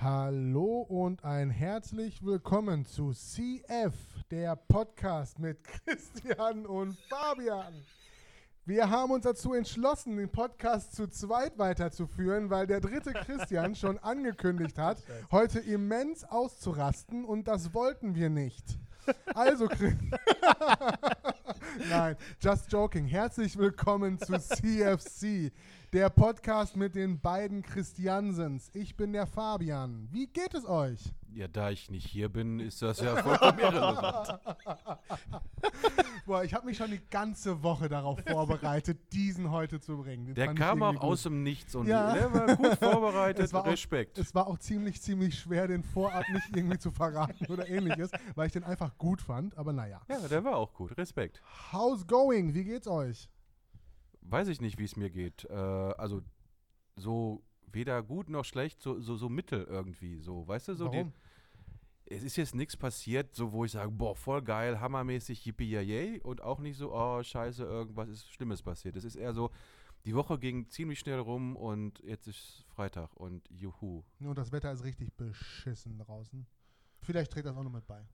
Hallo und ein herzlich willkommen zu CF, der Podcast mit Christian und Fabian. Wir haben uns dazu entschlossen, den Podcast zu zweit weiterzuführen, weil der dritte Christian schon angekündigt hat, heute immens auszurasten und das wollten wir nicht. Also, Nein, just joking. Herzlich willkommen zu CFC, der Podcast mit den beiden Christiansens. Ich bin der Fabian. Wie geht es euch? Ja, da ich nicht hier bin, ist das ja vollkommen irrelevant. Boah, ich habe mich schon die ganze Woche darauf vorbereitet, diesen heute zu bringen. Den Der kam auch gut. aus dem Nichts und Ja. der war gut vorbereitet. Es war auch- Respekt. Es war auch ziemlich, ziemlich schwer, den Vorab nicht irgendwie zu verraten oder ähnliches, weil ich den einfach gut fand. Aber naja. ja, der war auch gut. Respekt. How's going? Wie geht's euch? Weiß ich nicht, wie es mir geht. Äh, also so weder gut noch schlecht, so, so, so mittel irgendwie. So, weißt du, so die, Warum? es ist jetzt nichts passiert, so wo ich sage, boah, voll geil, hammermäßig, yippie yay und auch nicht so, oh, scheiße, irgendwas ist Schlimmes passiert. Es ist eher so, die Woche ging ziemlich schnell rum und jetzt ist Freitag und juhu. Und das Wetter ist richtig beschissen draußen. Vielleicht trägt das auch noch mit bei.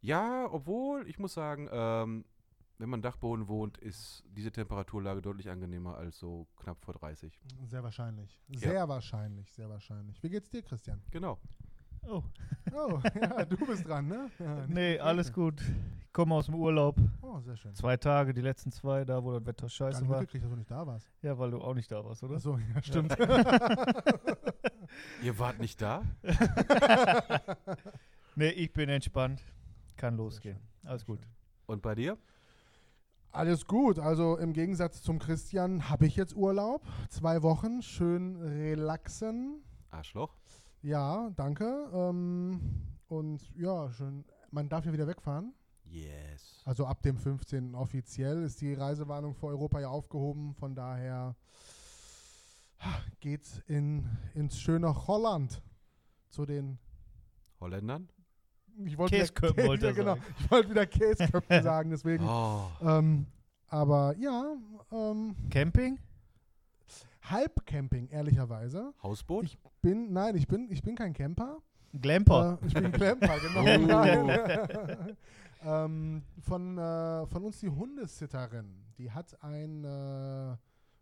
Ja, obwohl, ich muss sagen, ähm, wenn man Dachboden wohnt, ist diese Temperaturlage deutlich angenehmer als so knapp vor 30. Sehr wahrscheinlich. Sehr wahrscheinlich, sehr wahrscheinlich. Wie geht's dir, Christian? Genau. Oh, Oh, ja, du bist dran, ne? Ja, nee, ich. alles gut. Ich komme aus dem Urlaub. Oh, sehr schön. Zwei Tage, die letzten zwei, da wo das Wetter Gar scheiße nicht war. mitgekriegt, dass du nicht da warst. Ja, weil du auch nicht da warst, oder? Achso, ja, stimmt. Ihr wart nicht da? Nee, ich bin entspannt. Kann losgehen. Alles gut. Und bei dir? Alles gut. Also im Gegensatz zum Christian habe ich jetzt Urlaub. Zwei Wochen. Schön relaxen. Arschloch. Ja, danke. Ähm, und ja, schön. Man darf ja wieder wegfahren. Yes. Also ab dem 15. offiziell ist die Reisewarnung für Europa ja aufgehoben. Von daher geht's in, ins schöne Holland zu den Holländern? Ich wollte wieder- Käseköpfen wollte genau. sagen. Ich wollte wieder Käseköpfe sagen, deswegen. Oh. Ähm, aber ja, ähm, Camping? Halbcamping, ehrlicherweise. Hausboot? Ich bin, nein, ich bin, ich bin kein Camper. Glamper. Äh, ich bin Camper, genau. Oh. Ähm, von, äh, von uns die Hundesitterin, die hat ein äh,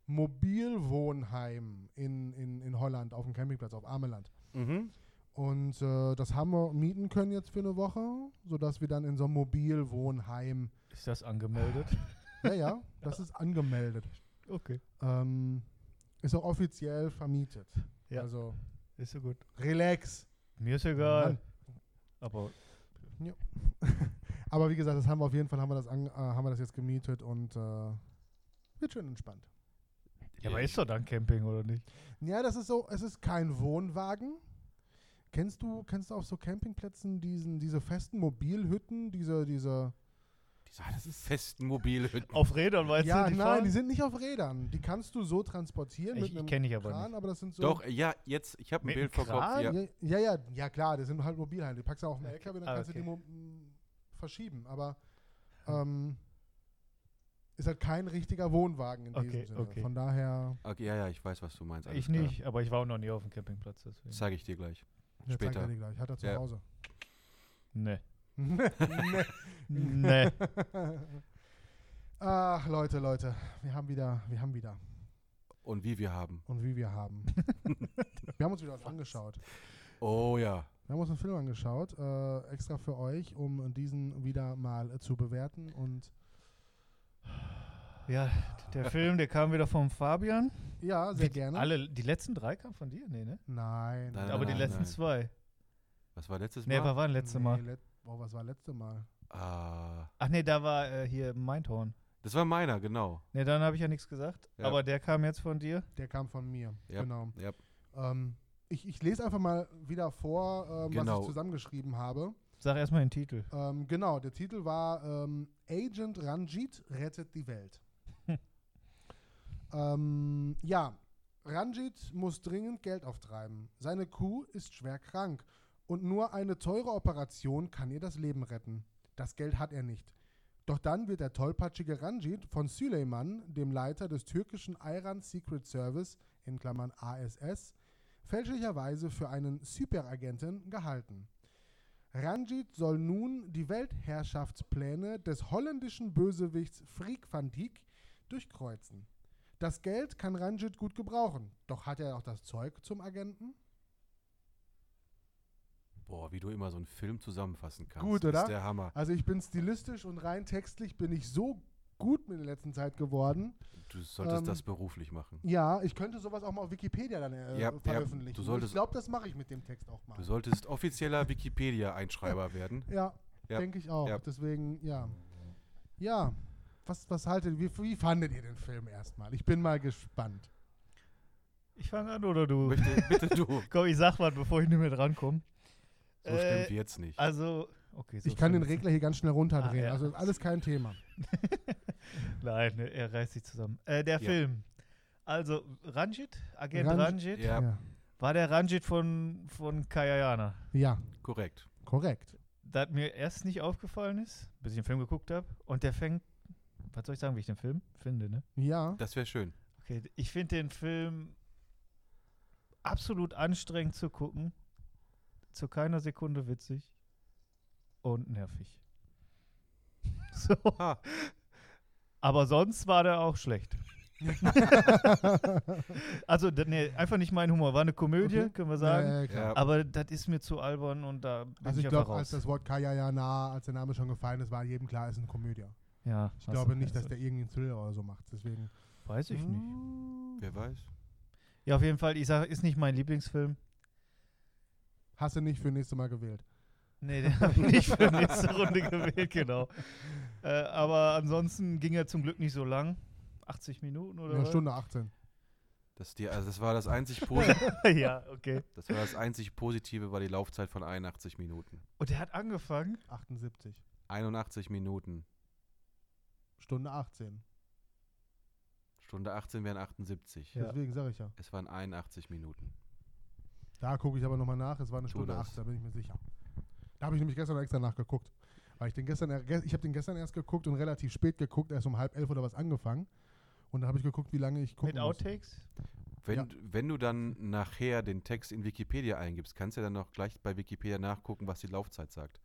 Mobilwohnheim in, in, in Holland auf dem Campingplatz, auf Ameland. mhm. Und äh, das haben wir mieten können jetzt für eine Woche, sodass wir dann in so einem Mobilwohnheim, Ist das angemeldet? ja, ja, das ist angemeldet. Okay. Ähm, ist auch offiziell vermietet. Ja. Also Ist so gut. relax. Mir ist egal. Mann. Aber Aber wie gesagt, das haben wir auf jeden Fall haben wir das, an, äh, haben wir das jetzt gemietet und äh, wird schön entspannt. ja, aber ist doch dann Camping, oder nicht? Ja, das ist so, es ist kein Wohnwagen. Kennst du, kennst du auf so Campingplätzen diesen, diese festen Mobilhütten, diese, diese Diese festen Mobilhütten. Auf Rädern, weißt Ja, du? Die nein, fahren? die sind nicht auf Rädern. Die kannst du so transportieren Ich- mit einem kenn ich aber Kran, nicht. aber das sind so Doch, ja, jetzt, ich habe ein Bild vor Kopf. Ja. Ja, ja, ja, ja, klar, das sind halt Mobilheime. Die packst du auf den. LKW, dann Ah, kannst okay. du die mo m, verschieben. Aber ähm, ist halt kein richtiger Wohnwagen in Okay, diesem Sinne. okay. Von daher Okay, ja, ja, ich weiß, was du meinst. alles Ich klar. nicht, aber ich war auch noch nie auf dem Campingplatz. Deswegen. Zeige ich dir gleich. Zeigt Später. er dir gleich. Hat er zu Ja. Hause. Nee. nee. Nee. Ach, Leute, Leute. Wir haben wieder, wir haben wieder. Und wie wir haben. Und wie wir haben. wir haben uns wieder was angeschaut. Oh ja. Wir haben uns einen Film angeschaut, äh, extra für euch, um diesen wieder mal äh, zu bewerten. Und Ja, der Film, der kam wieder vom Fabian. ja, sehr Wie- gerne. Alle, die letzten drei kamen von dir? Nee, ne? Nein. Nein, aber die nein, letzten nein. zwei. Was war letztes Nee, Mal? was war denn letzte nee, Mal? Let oh, was war letzte Mal? Ah, Ach nee, da war äh, hier Mindhorn. das war meiner, genau. Nee, dann habe ich ja nichts gesagt. Ja. Aber der kam jetzt von dir. Der kam von mir. Ja. Genau. Ja. Ähm, ich, ich lese einfach mal wieder vor, ähm, was Genau. ich zusammengeschrieben habe. Sag erstmal den Titel. Ähm, genau, der Titel war ähm, Agent Ranjit rettet die Welt. Ähm, ja, Ranjit muss dringend Geld auftreiben. Seine Kuh ist schwer krank und nur eine teure Operation kann ihr das Leben retten. Das Geld hat er nicht. Doch dann wird der tollpatschige Ranjit von Süleyman, dem Leiter des türkischen Iran Secret Service, in Klammern ASS, fälschlicherweise für einen Superagenten gehalten. Ranjit soll nun die Weltherrschaftspläne des holländischen Bösewichts Freak van Dijk durchkreuzen. Das Geld kann Ranjit gut gebrauchen, doch hat er auch das Zeug zum Agenten? Boah, wie du immer so einen Film zusammenfassen kannst. Gut, Das oder? ist der Hammer. Also ich bin stilistisch und rein textlich bin ich so gut in der letzten Zeit geworden. Du solltest Ähm, das beruflich machen. Ja, ich könnte sowas auch mal auf Wikipedia dann äh, Ja, ja, veröffentlichen. du Und solltest- ich glaube, das mache ich mit dem Text auch mal. Du solltest offizieller Wikipedia-Einschreiber werden. Ja, Ja, denke ich auch. ja. Deswegen, ja. Ja, was, was haltet wie, wie fandet ihr den Film erstmal? Ich bin mal gespannt. Ich fange an oder du? Bitte, bitte du. Komm, ich sag was, bevor ich nicht mehr drankomme. So stimmt jetzt nicht. Also, okay. so ich kann den Regler hier ganz schnell runterdrehen. Ah, ja. Also ist alles kein Thema. Nein, ne, er reißt sich zusammen. Äh, der Ja. Film. Also, Ranjit, Agent Ranjit- Ranjit, Ja, war der Ranjit von, von Kayayana. ja korrekt. korrekt. Das mir erst nicht aufgefallen ist, bis ich den Film geguckt habe. Und der fängt, was soll ich sagen, wie ich den Film finde, ne? Ja, Das wäre schön. Okay, ich finde den Film absolut anstrengend zu gucken. Zu keiner Sekunde witzig. Und nervig. So. Ah. Aber sonst war der auch schlecht. Also, nee, einfach nicht mein Humor. War eine Komödie, Okay. können wir sagen. Ja, ja. Aber das ist mir zu albern und da bin Also ich, ich einfach glaube, als raus. das Wort Kayayana, als der Name schon gefallen ist, war jedem klar, es ist eine Komödie. Ja, Ich glaube du- nicht, dass der irgendwie einen Thriller oder so macht. Deswegen. Weiß ich nicht. Wer weiß. Ja, auf jeden Fall, ich sage, ist nicht mein Lieblingsfilm. Hast du nicht für nächstes Mal gewählt. Nee, den habe ich nicht für nächste Runde gewählt, genau. Äh, aber ansonsten ging er zum Glück nicht so lang. 80 Minuten oder Eine? Stunde 18. Das, die, also das, war das, einzig Posi- ja, okay. das war das einzig Positive, war die Laufzeit von 81 Minuten. Und er hat angefangen. 78. 81 Minuten. Stunde 18. Stunde 18 wären 78. Ja. Deswegen sage ich ja. Es waren 81 Minuten. Da gucke ich aber nochmal nach. Es war eine Tu Stunde das. 18, da bin ich mir sicher. Da habe ich nämlich gestern extra nachgeguckt. Weil ich den gestern, er- ge- ich habe den gestern erst geguckt und relativ spät geguckt, erst um halb elf oder was angefangen. Und dann habe ich geguckt, wie lange ich gucken Mit. Outtakes. Wenn, Ja. du- wenn du dann nachher den Text in Wikipedia eingibst, kannst du ja dann noch gleich bei Wikipedia nachgucken, was die Laufzeit sagt.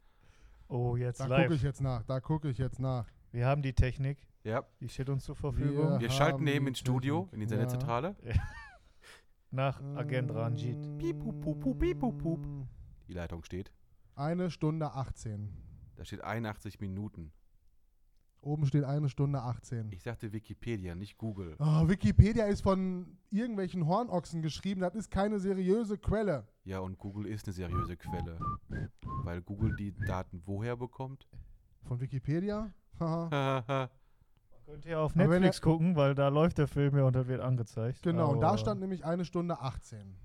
Oh, jetzt Da gucke ich jetzt nach. Da gucke ich jetzt nach. Wir haben die Technik. Ja, Die steht uns zur Verfügung. wir haben schalten eben ins Studio, Technik. in die Ja. Sendezentrale. Nach Agent Ranjit. Piep, pup, pup, pup, piep, pup, pup. Mm, Die Leitung steht. Eine Stunde 18. Da steht 81 Minuten. Oben steht eine Stunde 18. Ich sagte Wikipedia, nicht Google. Oh, Wikipedia ist von irgendwelchen Hornochsen geschrieben. Das ist keine seriöse Quelle. Ja, und Google ist eine seriöse Quelle. Weil Google die Daten woher bekommt? Von Wikipedia? Haha. Hahaha. Könnt ihr auf Aber wenn Netflix gucken, weil da läuft der Film ja und das wird angezeigt. genau, und da Aber stand nämlich eine Stunde 18.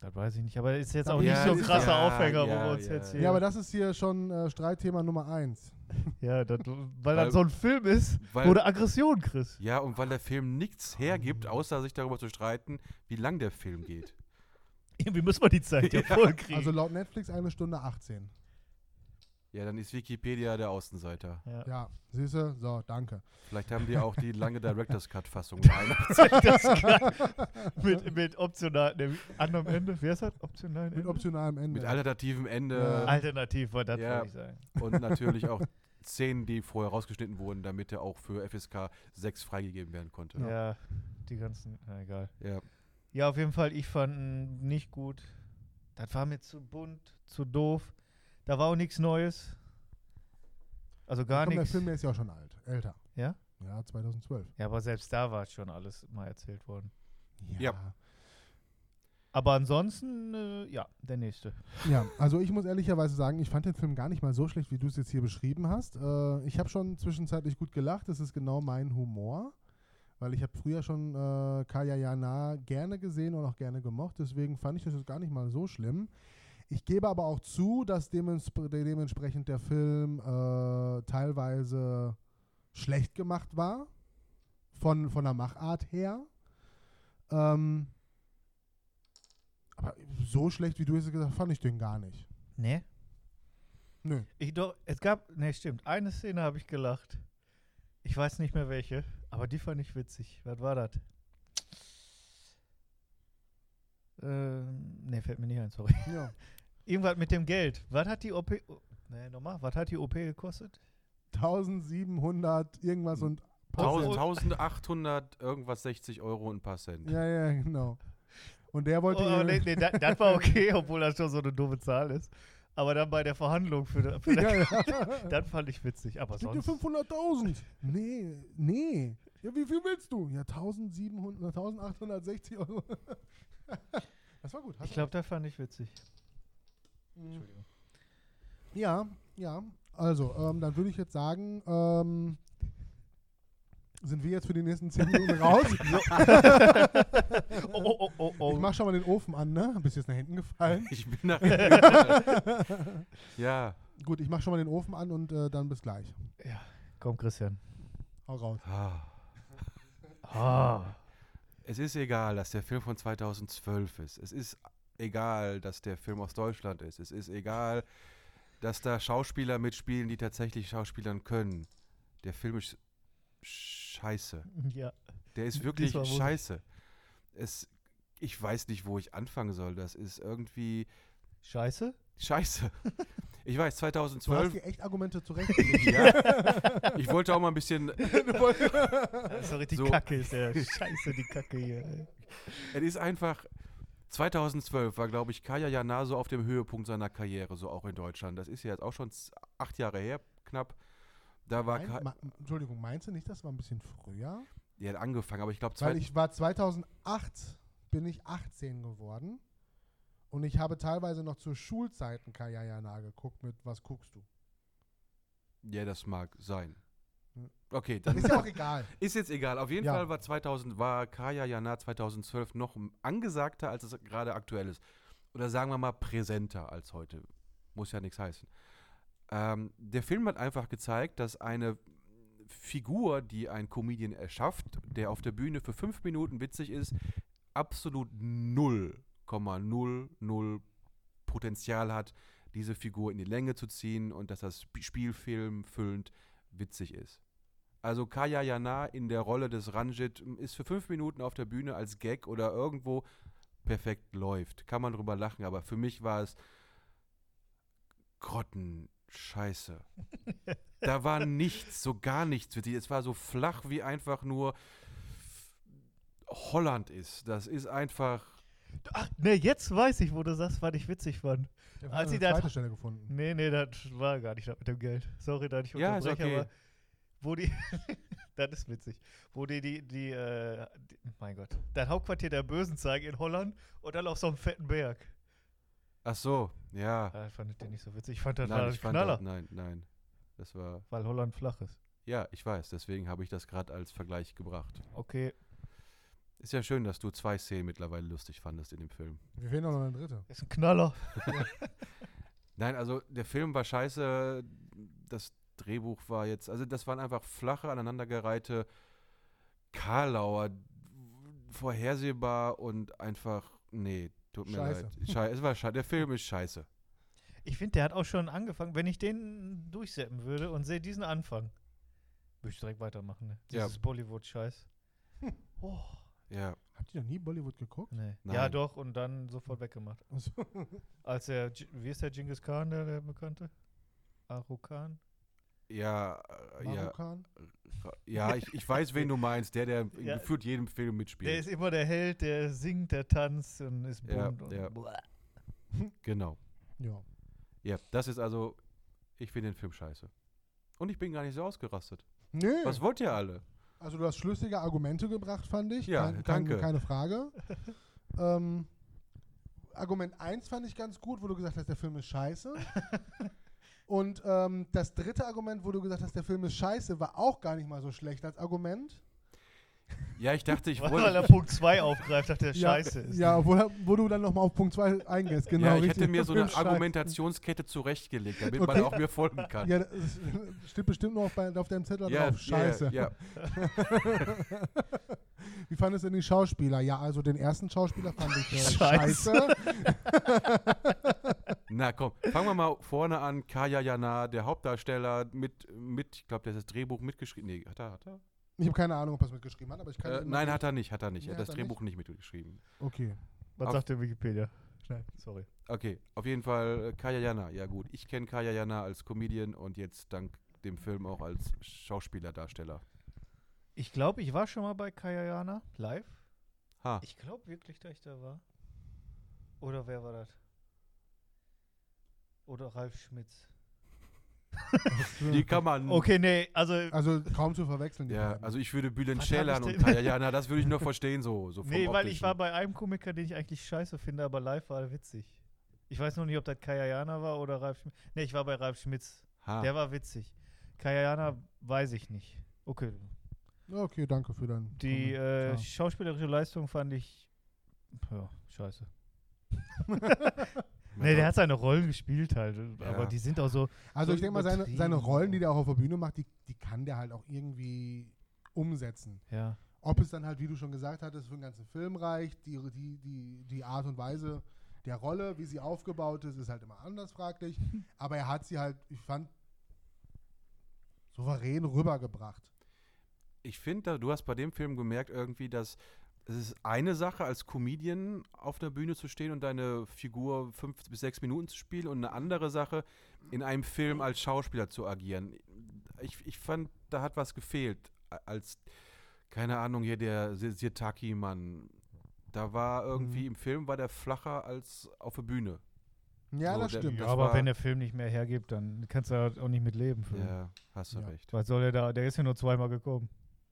Das weiß ich nicht, aber ist jetzt Ja, auch nicht ja, so ein krasser ja, Aufhänger, ja, wo wir uns ja. jetzt hier. Ja, aber das ist hier schon äh, Streitthema Nummer 1. ja, das, weil, Weil- das so ein Film ist, Weil- wo du Aggression kriegst. Ja, und weil der Film nichts hergibt, außer sich darüber zu streiten, wie lang der Film geht. Irgendwie müssen wir die Zeit ja, Ja. voll kriegen. Also laut Netflix eine Stunde 18. Ja, dann ist Wikipedia der Außenseiter. ja. Ja, siehst du? So, danke. Vielleicht haben die auch die lange Director's Cut-Fassung mit, mit optional, ne, anderem Ende, wer ist das? Optional Mit Ende? optionalem Ende. Mit alternativem Ende Ja. Alternativ, wollte das Ja. ich sagen. und natürlich auch Szenen, die vorher rausgeschnitten wurden, damit er auch für FSK 6 freigegeben werden konnte. Ja. die ganzen, na egal. Ja. Ja, auf jeden Fall, ich fand ihn nicht gut. Das war mir zu bunt, zu doof. Da war auch nichts Neues. Also gar Komm, der nichts. Film der ist ja auch schon alt. Älter. Ja? Ja, 2012. Ja, aber selbst da war schon alles mal erzählt worden. Ja. Aber ansonsten, äh, ja, der nächste. Ja, also ich muss ehrlicherweise sagen, ich fand den Film gar nicht mal so schlecht, wie du es jetzt hier beschrieben hast. Äh, ich habe schon zwischenzeitlich gut gelacht. Das ist genau mein Humor. Weil ich habe früher schon äh, Kaya Jana gerne gesehen und auch gerne gemocht. Deswegen fand ich das jetzt gar nicht mal so schlimm. Ich gebe aber auch zu, dass dements dementsprechend der Film äh, teilweise schlecht gemacht war. von, von der Machart her. Ähm, aber so schlecht, wie du es gesagt hast, fand ich den gar nicht. Ne? Nö. Ich doch, es gab, ne, stimmt, eine Szene habe ich gelacht. Ich weiß nicht mehr welche, aber die fand ich witzig. Was war das? Ähm, ne, fällt mir nicht ein, sorry. Ja. Irgendwas mit dem Geld. Was hat die OP, oh, ne, nochmal, was hat die OP gekostet? 1700 irgendwas und paar 1000, Cent. 1800, irgendwas 60 Euro und ein paar Cent. Ja, ja, genau. Und der wollte Oh, oh, nee, nee, das, das war okay, obwohl das schon so eine doofe Zahl ist. Aber dann bei der Verhandlung für, für ja, ja. das fand ich witzig. Aber sonst. 500.000. Nee, nee. Ja, wie viel willst du? Ja, 1700, 1860 Euro. das war gut. hast Ich glaube, das fand ich witzig. Recht. Ja, ja. Also, ähm, dann würde ich jetzt sagen, ähm, sind wir jetzt für die nächsten 10 Minuten raus. Oh, oh, oh, oh, oh. Ich mach schon mal den Ofen an, ne? Bist jetzt nach hinten gefallen. Ich bin nach hinten. Ja. Gut, ich mach schon mal den Ofen an und äh, dann bis gleich. Komm, Christian. Hau raus. Ah. Ah. Es ist egal, dass der Film von 2012 ist. Es ist egal, dass der Film aus Deutschland ist. Es ist egal, dass da Schauspieler mitspielen, die tatsächlich Schauspielern können. Der Film ist scheiße. Ja. Der ist wirklich scheiße. Es, ich weiß nicht, wo ich anfangen soll. Das ist irgendwie Scheiße? scheiße. Ich weiß, Du hast 2012. dir echt Argumente zurecht. ja, ich wollte auch mal ein bisschen. Das ist doch richtig So. Kacke, ist der. Scheiße, die Kacke hier. Es ist einfach. 2012 war, glaube ich, Kaya Jana so auf dem Höhepunkt seiner Karriere, so auch in Deutschland. Das ist ja jetzt auch schon acht Jahre her, knapp. Da war Mein, Ka ma, Entschuldigung, meinst du nicht, das war ein bisschen früher? die hat angefangen, aber ich glaube, Weil ich war 2008, bin ich 18 geworden. Und ich habe teilweise noch zu Schulzeiten Kajayana geguckt mit Was guckst du? ja, das mag sein. Okay, dann Ist ja auch egal. Ist jetzt egal. Auf jeden Ja. Fall war 2000 war Kaya Jana 2012 noch angesagter, als es gerade aktuell ist. Oder sagen wir mal präsenter als heute. Muss ja nichts heißen. Ähm, der Film hat einfach gezeigt, dass eine Figur, die ein Comedian erschafft, der auf der Bühne für fünf Minuten witzig ist, absolut 0,00 Potenzial hat, diese Figur in die Länge zu ziehen und dass das Sp- Spielfilm füllend witzig ist. Also Kaya Jana in der Rolle des Ranjit ist für fünf Minuten auf der Bühne als Gag oder irgendwo perfekt läuft. Kann man drüber lachen, aber für mich war es Grottenscheiße. da war nichts, so gar nichts witzig. Es war so flach wie einfach nur Holland ist. Das ist einfach. Ach, ne, jetzt weiß ich, wo du sagst, was ich witzig fand. Der Als hat sie zweite Stelle gefunden. Nee, nee, das war gar nicht das mit dem Geld. Sorry, dass ich Ja, unterbreche, okay. aber wo die, das ist witzig, wo die, die, die, äh, die, mein Gott, das Hauptquartier der Bösen zeigen in Holland und dann auf so einem fetten Berg. Ach so, ja. Ja, fand ich den nicht so witzig. Ich fand, das nein, ein ich fand Knaller, das, nein, nein. Das war. weil Holland flach ist. Ja, ich weiß, deswegen habe ich das gerade als Vergleich gebracht. Okay, Ist ja schön, dass du zwei Szenen mittlerweile lustig fandest in dem Film. Wir fehlen noch eine dritte. ist ein Knaller. Nein, also der Film war scheiße, das Drehbuch war jetzt, also das waren einfach flache, aneinandergereihte Karlauer, vorhersehbar und einfach, nee, tut mir Scheiße. leid. Schei es war scheiße, der Film ist scheiße. Ich finde, der hat auch schon angefangen. Wenn ich den durchsetzen würde und sehe diesen Anfang, würde ich direkt weitermachen. Ne? Ja. Dieses Bollywood-Scheiß. Oh, Ja, Habt ihr noch nie Bollywood geguckt? nee. Nein. Ja, doch, und dann sofort weggemacht. Also, Als der, wie ist der Genghis Khan, der, der Bekannte? Arukan? ja, äh, ja, ja, ich, ich weiß, wen du meinst, der, der Ja. gefühlt jedem Film Der mitspielt. ist immer der Held, der singt, der tanzt und ist Ja, bunt. und ja. Genau. Ja. Ja, das ist also, ich finde den Film scheiße. Und ich bin gar nicht so ausgerastet. Nö. Was wollt ihr alle? Also du hast schlüssige Argumente gebracht, fand ich. Ja, Kein, danke. Keine, keine Frage. ähm, Argument 1 fand ich ganz gut, wo du gesagt hast, der Film ist scheiße. Und ähm, das dritte Argument, wo du gesagt hast, der Film ist scheiße, war auch gar nicht mal so schlecht als Argument. Ja, ich dachte, ich Weil er wollte. Punkt 2 aufgreift, dachte er, Ja, scheiße. ist Ja, wo, wo du dann nochmal auf Punkt 2 eingehst, genau. ja, ich richtig. hätte mir so eine. Argumentationskette zurechtgelegt, damit Okay. man auch mir folgen kann. Ja, das steht bestimmt noch auf, bei, auf deinem Zettel Ja, drauf. Scheiße. Ja, ja. Wie fandest du denn die Schauspieler? Ja, also den ersten Schauspieler fand ich äh, Scheiße. scheiße. Na komm, fangen wir mal vorne an. Kaya Jana, der Hauptdarsteller, mit, mit ich glaube, der hat das Drehbuch mitgeschrieben. Nee, hat er? Hat er? Ich habe keine Ahnung, ob er es mitgeschrieben hat, aber ich kann. Äh, nein, hat er nicht, hat er nicht. Nee, er hat das Drehbuch nicht mitgeschrieben. Okay. Was Auf- sagt der Wikipedia? Schnell, sorry. Okay, auf jeden Fall äh, Kaya Jana. Ja gut, ich kenne Kaya Jana als Comedian und jetzt dank dem Film auch als Schauspielerdarsteller. Ich glaube, ich war schon mal bei Kayayana live. Ha, Ich glaube wirklich, dass ich da war. Oder wer war das? Oder Ralf Schmitz. die kann man. Okay, nee, also. Also kaum zu verwechseln. Die Ja, beiden. also ich würde Bülent Ceylan ich und Kaya Jana, das würde ich nur verstehen, so, so vom nee, weil ich Optischen. war bei einem Komiker, den ich eigentlich scheiße finde, aber live war er witzig. Ich weiß noch nicht, ob das Kayayana war oder Ralf Schmitz. Nee, ich war bei Ralf Schmitz. Ha. Der war witzig. Kayayana weiß ich nicht. Okay. okay, danke für dein. Die äh, schauspielerische Leistung fand ich. Ja, scheiße. Nee, der hat seine Rollen gespielt halt. Aber Ja. die sind auch so. Also so ich denke mal, seine, seine. Rollen, die der auch auf der Bühne macht, die, die kann der halt auch irgendwie umsetzen. Ja. Ob es dann halt, wie du schon gesagt hattest, für den ganzen Film reicht, die, die, die, die Art und Weise der Rolle, wie sie aufgebaut ist, ist halt immer anders fraglich. Aber er hat sie halt, ich fand, souverän rübergebracht. ich finde, du hast bei dem Film gemerkt irgendwie, dass es ist eine Sache, als Comedian auf der Bühne zu stehen und deine Figur fünf bis sechs Minuten zu spielen und eine andere Sache, in einem Film als Schauspieler zu agieren. Ich, ich fand, da hat was gefehlt. Als, keine Ahnung, hier der Si- Sirtaki-Mann. Da war irgendwie Mhm. im Film war der flacher als auf der Bühne. Ja, So, das der- stimmt. Das aber wenn der Film nicht mehr hergibt, dann kannst du ja auch nicht mit leben. Ja, hast du Ja. recht. Was soll er da? Der ist ja nur zweimal gekommen.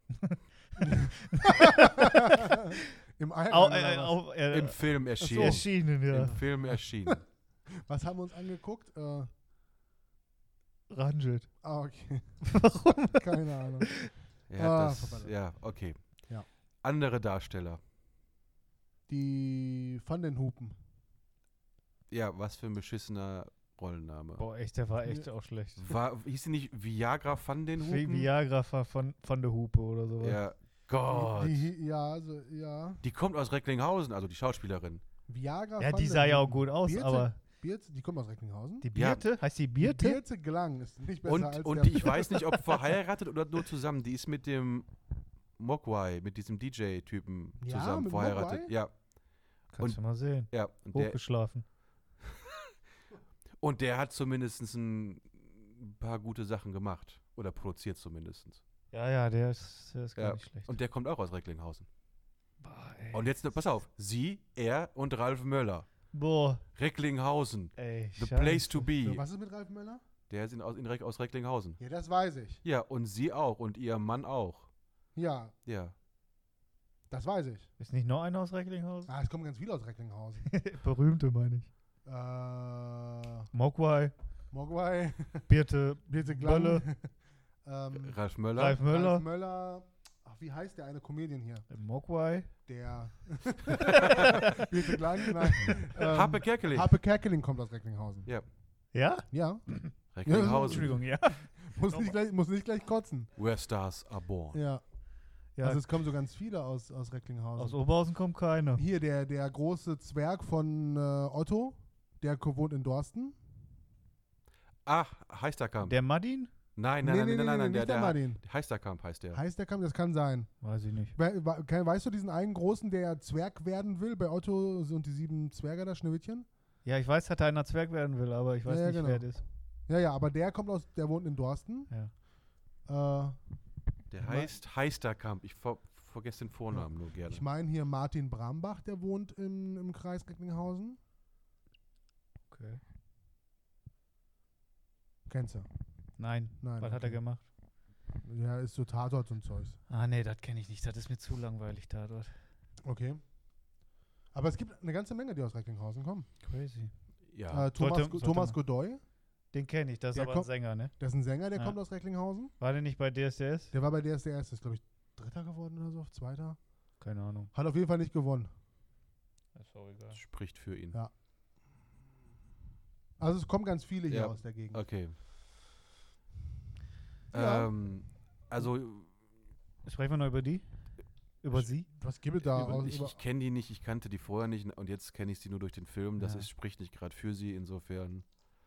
Im Au, äh, was? au, äh, Im Film erschienen. erschienen, ja. Im Film erschienen. was haben wir uns angeguckt? Äh, Ranjit. ah, okay. Warum? Keine Ahnung. Ja, Ah, das, ja okay. Ja. Andere Darsteller. Die Van den Hupen. Ja, was für ein beschissener Rollenname. Boah, echt, der war echt auch schlecht. War, hieß sie nicht Viagra van den Vi Hupen? Viagra von, von, von der Hupe oder so. Ja. Gott. Die, Die, die, ja, also, ja. kommt aus Recklinghausen, also die Schauspielerin. Viagra Ja, die sah ja auch gut aus, Birte, aber Birte, die kommt aus Recklinghausen. die Ja. Birte, heißt die Die Birte? Birte Glang ist nicht besser Und, als und der die, ich weiß nicht, ob verheiratet oder nur zusammen. Die ist mit dem Mogwai, mit diesem DJ-Typen Ja, zusammen mit verheiratet. Mogwai? Ja, Kannst du mal sehen. ja. Und der, Hochgeschlafen. und der hat zumindest ein paar gute Sachen gemacht. Oder produziert zumindest. Ja, ja, der ist, der ist gar Ja, nicht schlecht. Und der kommt auch aus Recklinghausen. Boah, ey. Und jetzt, pass auf, sie, er und Ralf Möller. Boah, Recklinghausen. ey. The Scheiße. place to be. So, was ist mit Ralf Möller? Der ist in, aus, in, Reck- aus Recklinghausen. Ja, das weiß ich. Ja, und sie auch und ihr Mann auch. Ja, Ja. das weiß ich. Ist nicht noch einer aus Recklinghausen? Ah, es kommen ganz viele aus Recklinghausen. Berühmte, meine ich. äh, Mogwai, Mogwai, Birte, Birte Glang. Ähm, Ralf Möller. Ralf Möller. Ralf Möller. Ach, wie heißt der eine Comedian hier? Mogwai. Der. Birte Glang, nein. Ähm, Happe Kerkeling. Happe Kerkeling kommt aus Recklinghausen. Ja. Ja? Ja, Recklinghausen. Entschuldigung, ja. muss nicht, gleich, muss nicht gleich kotzen. Where stars are born. Ja, ja also es kommen so ganz viele aus, aus Recklinghausen. aus Oberhausen kommt keiner. Hier der, der große Zwerg von äh, Otto, der wohnt in Dorsten. Ach, Heisterkamp. Der Madin? Nein, nein, nein, nein, nein, nein, nicht der, der der Martin. Heisterkamp heißt der. Heißt der Kamm, das kann sein. Weiß ich nicht. We we weißt du diesen einen Großen, der Zwerg werden will bei Otto und die sieben Zwerge da, Schneewittchen? Ja, ich weiß, dass er einer Zwerg werden will, aber ich weiß Ja, ja, nicht, genau. wer das ist. Ja, ja, aber der kommt aus, der wohnt in Dorsten. Ja. Äh, Der heißt Heisterkamp. Ich ver vergesse den Vornamen nur gerne. ich meine hier Martin Brambach, der wohnt im, im Kreis Recklinghausen. Okay. Kennst du? Nein. Nein. Was hat er okay. gemacht? Ja, ist so Tatort und Zeugs. Ah, nee, das kenne ich nicht. Das ist mir zu langweilig da dort. Okay. Aber es gibt eine ganze Menge, die aus Recklinghausen kommen. Crazy. ja. Äh, Thomas, Sollte- sollte Thomas Godoy, Den kenne ich, das ist Der aber ein kommt- Sänger, ne? der ist ein Sänger, der Ja. kommt aus Recklinghausen. War der nicht bei DSDS? Der war bei DSDS, das ist glaube ich Dritter geworden oder so, Zweiter. Keine Ahnung. Hat auf jeden Fall nicht gewonnen. Ist auch egal. Das spricht für ihn. Ja. Also es kommen ganz viele hier Ja. aus der Gegend. Okay. Ja. Ähm, also Sprechen wir noch über die? Über sie? Was gibt es da? über, aus, ich, ich kenne die nicht, ich kannte die vorher nicht und jetzt kenne ich sie nur durch den Film. Das Ja. ist, spricht nicht gerade für sie, insofern.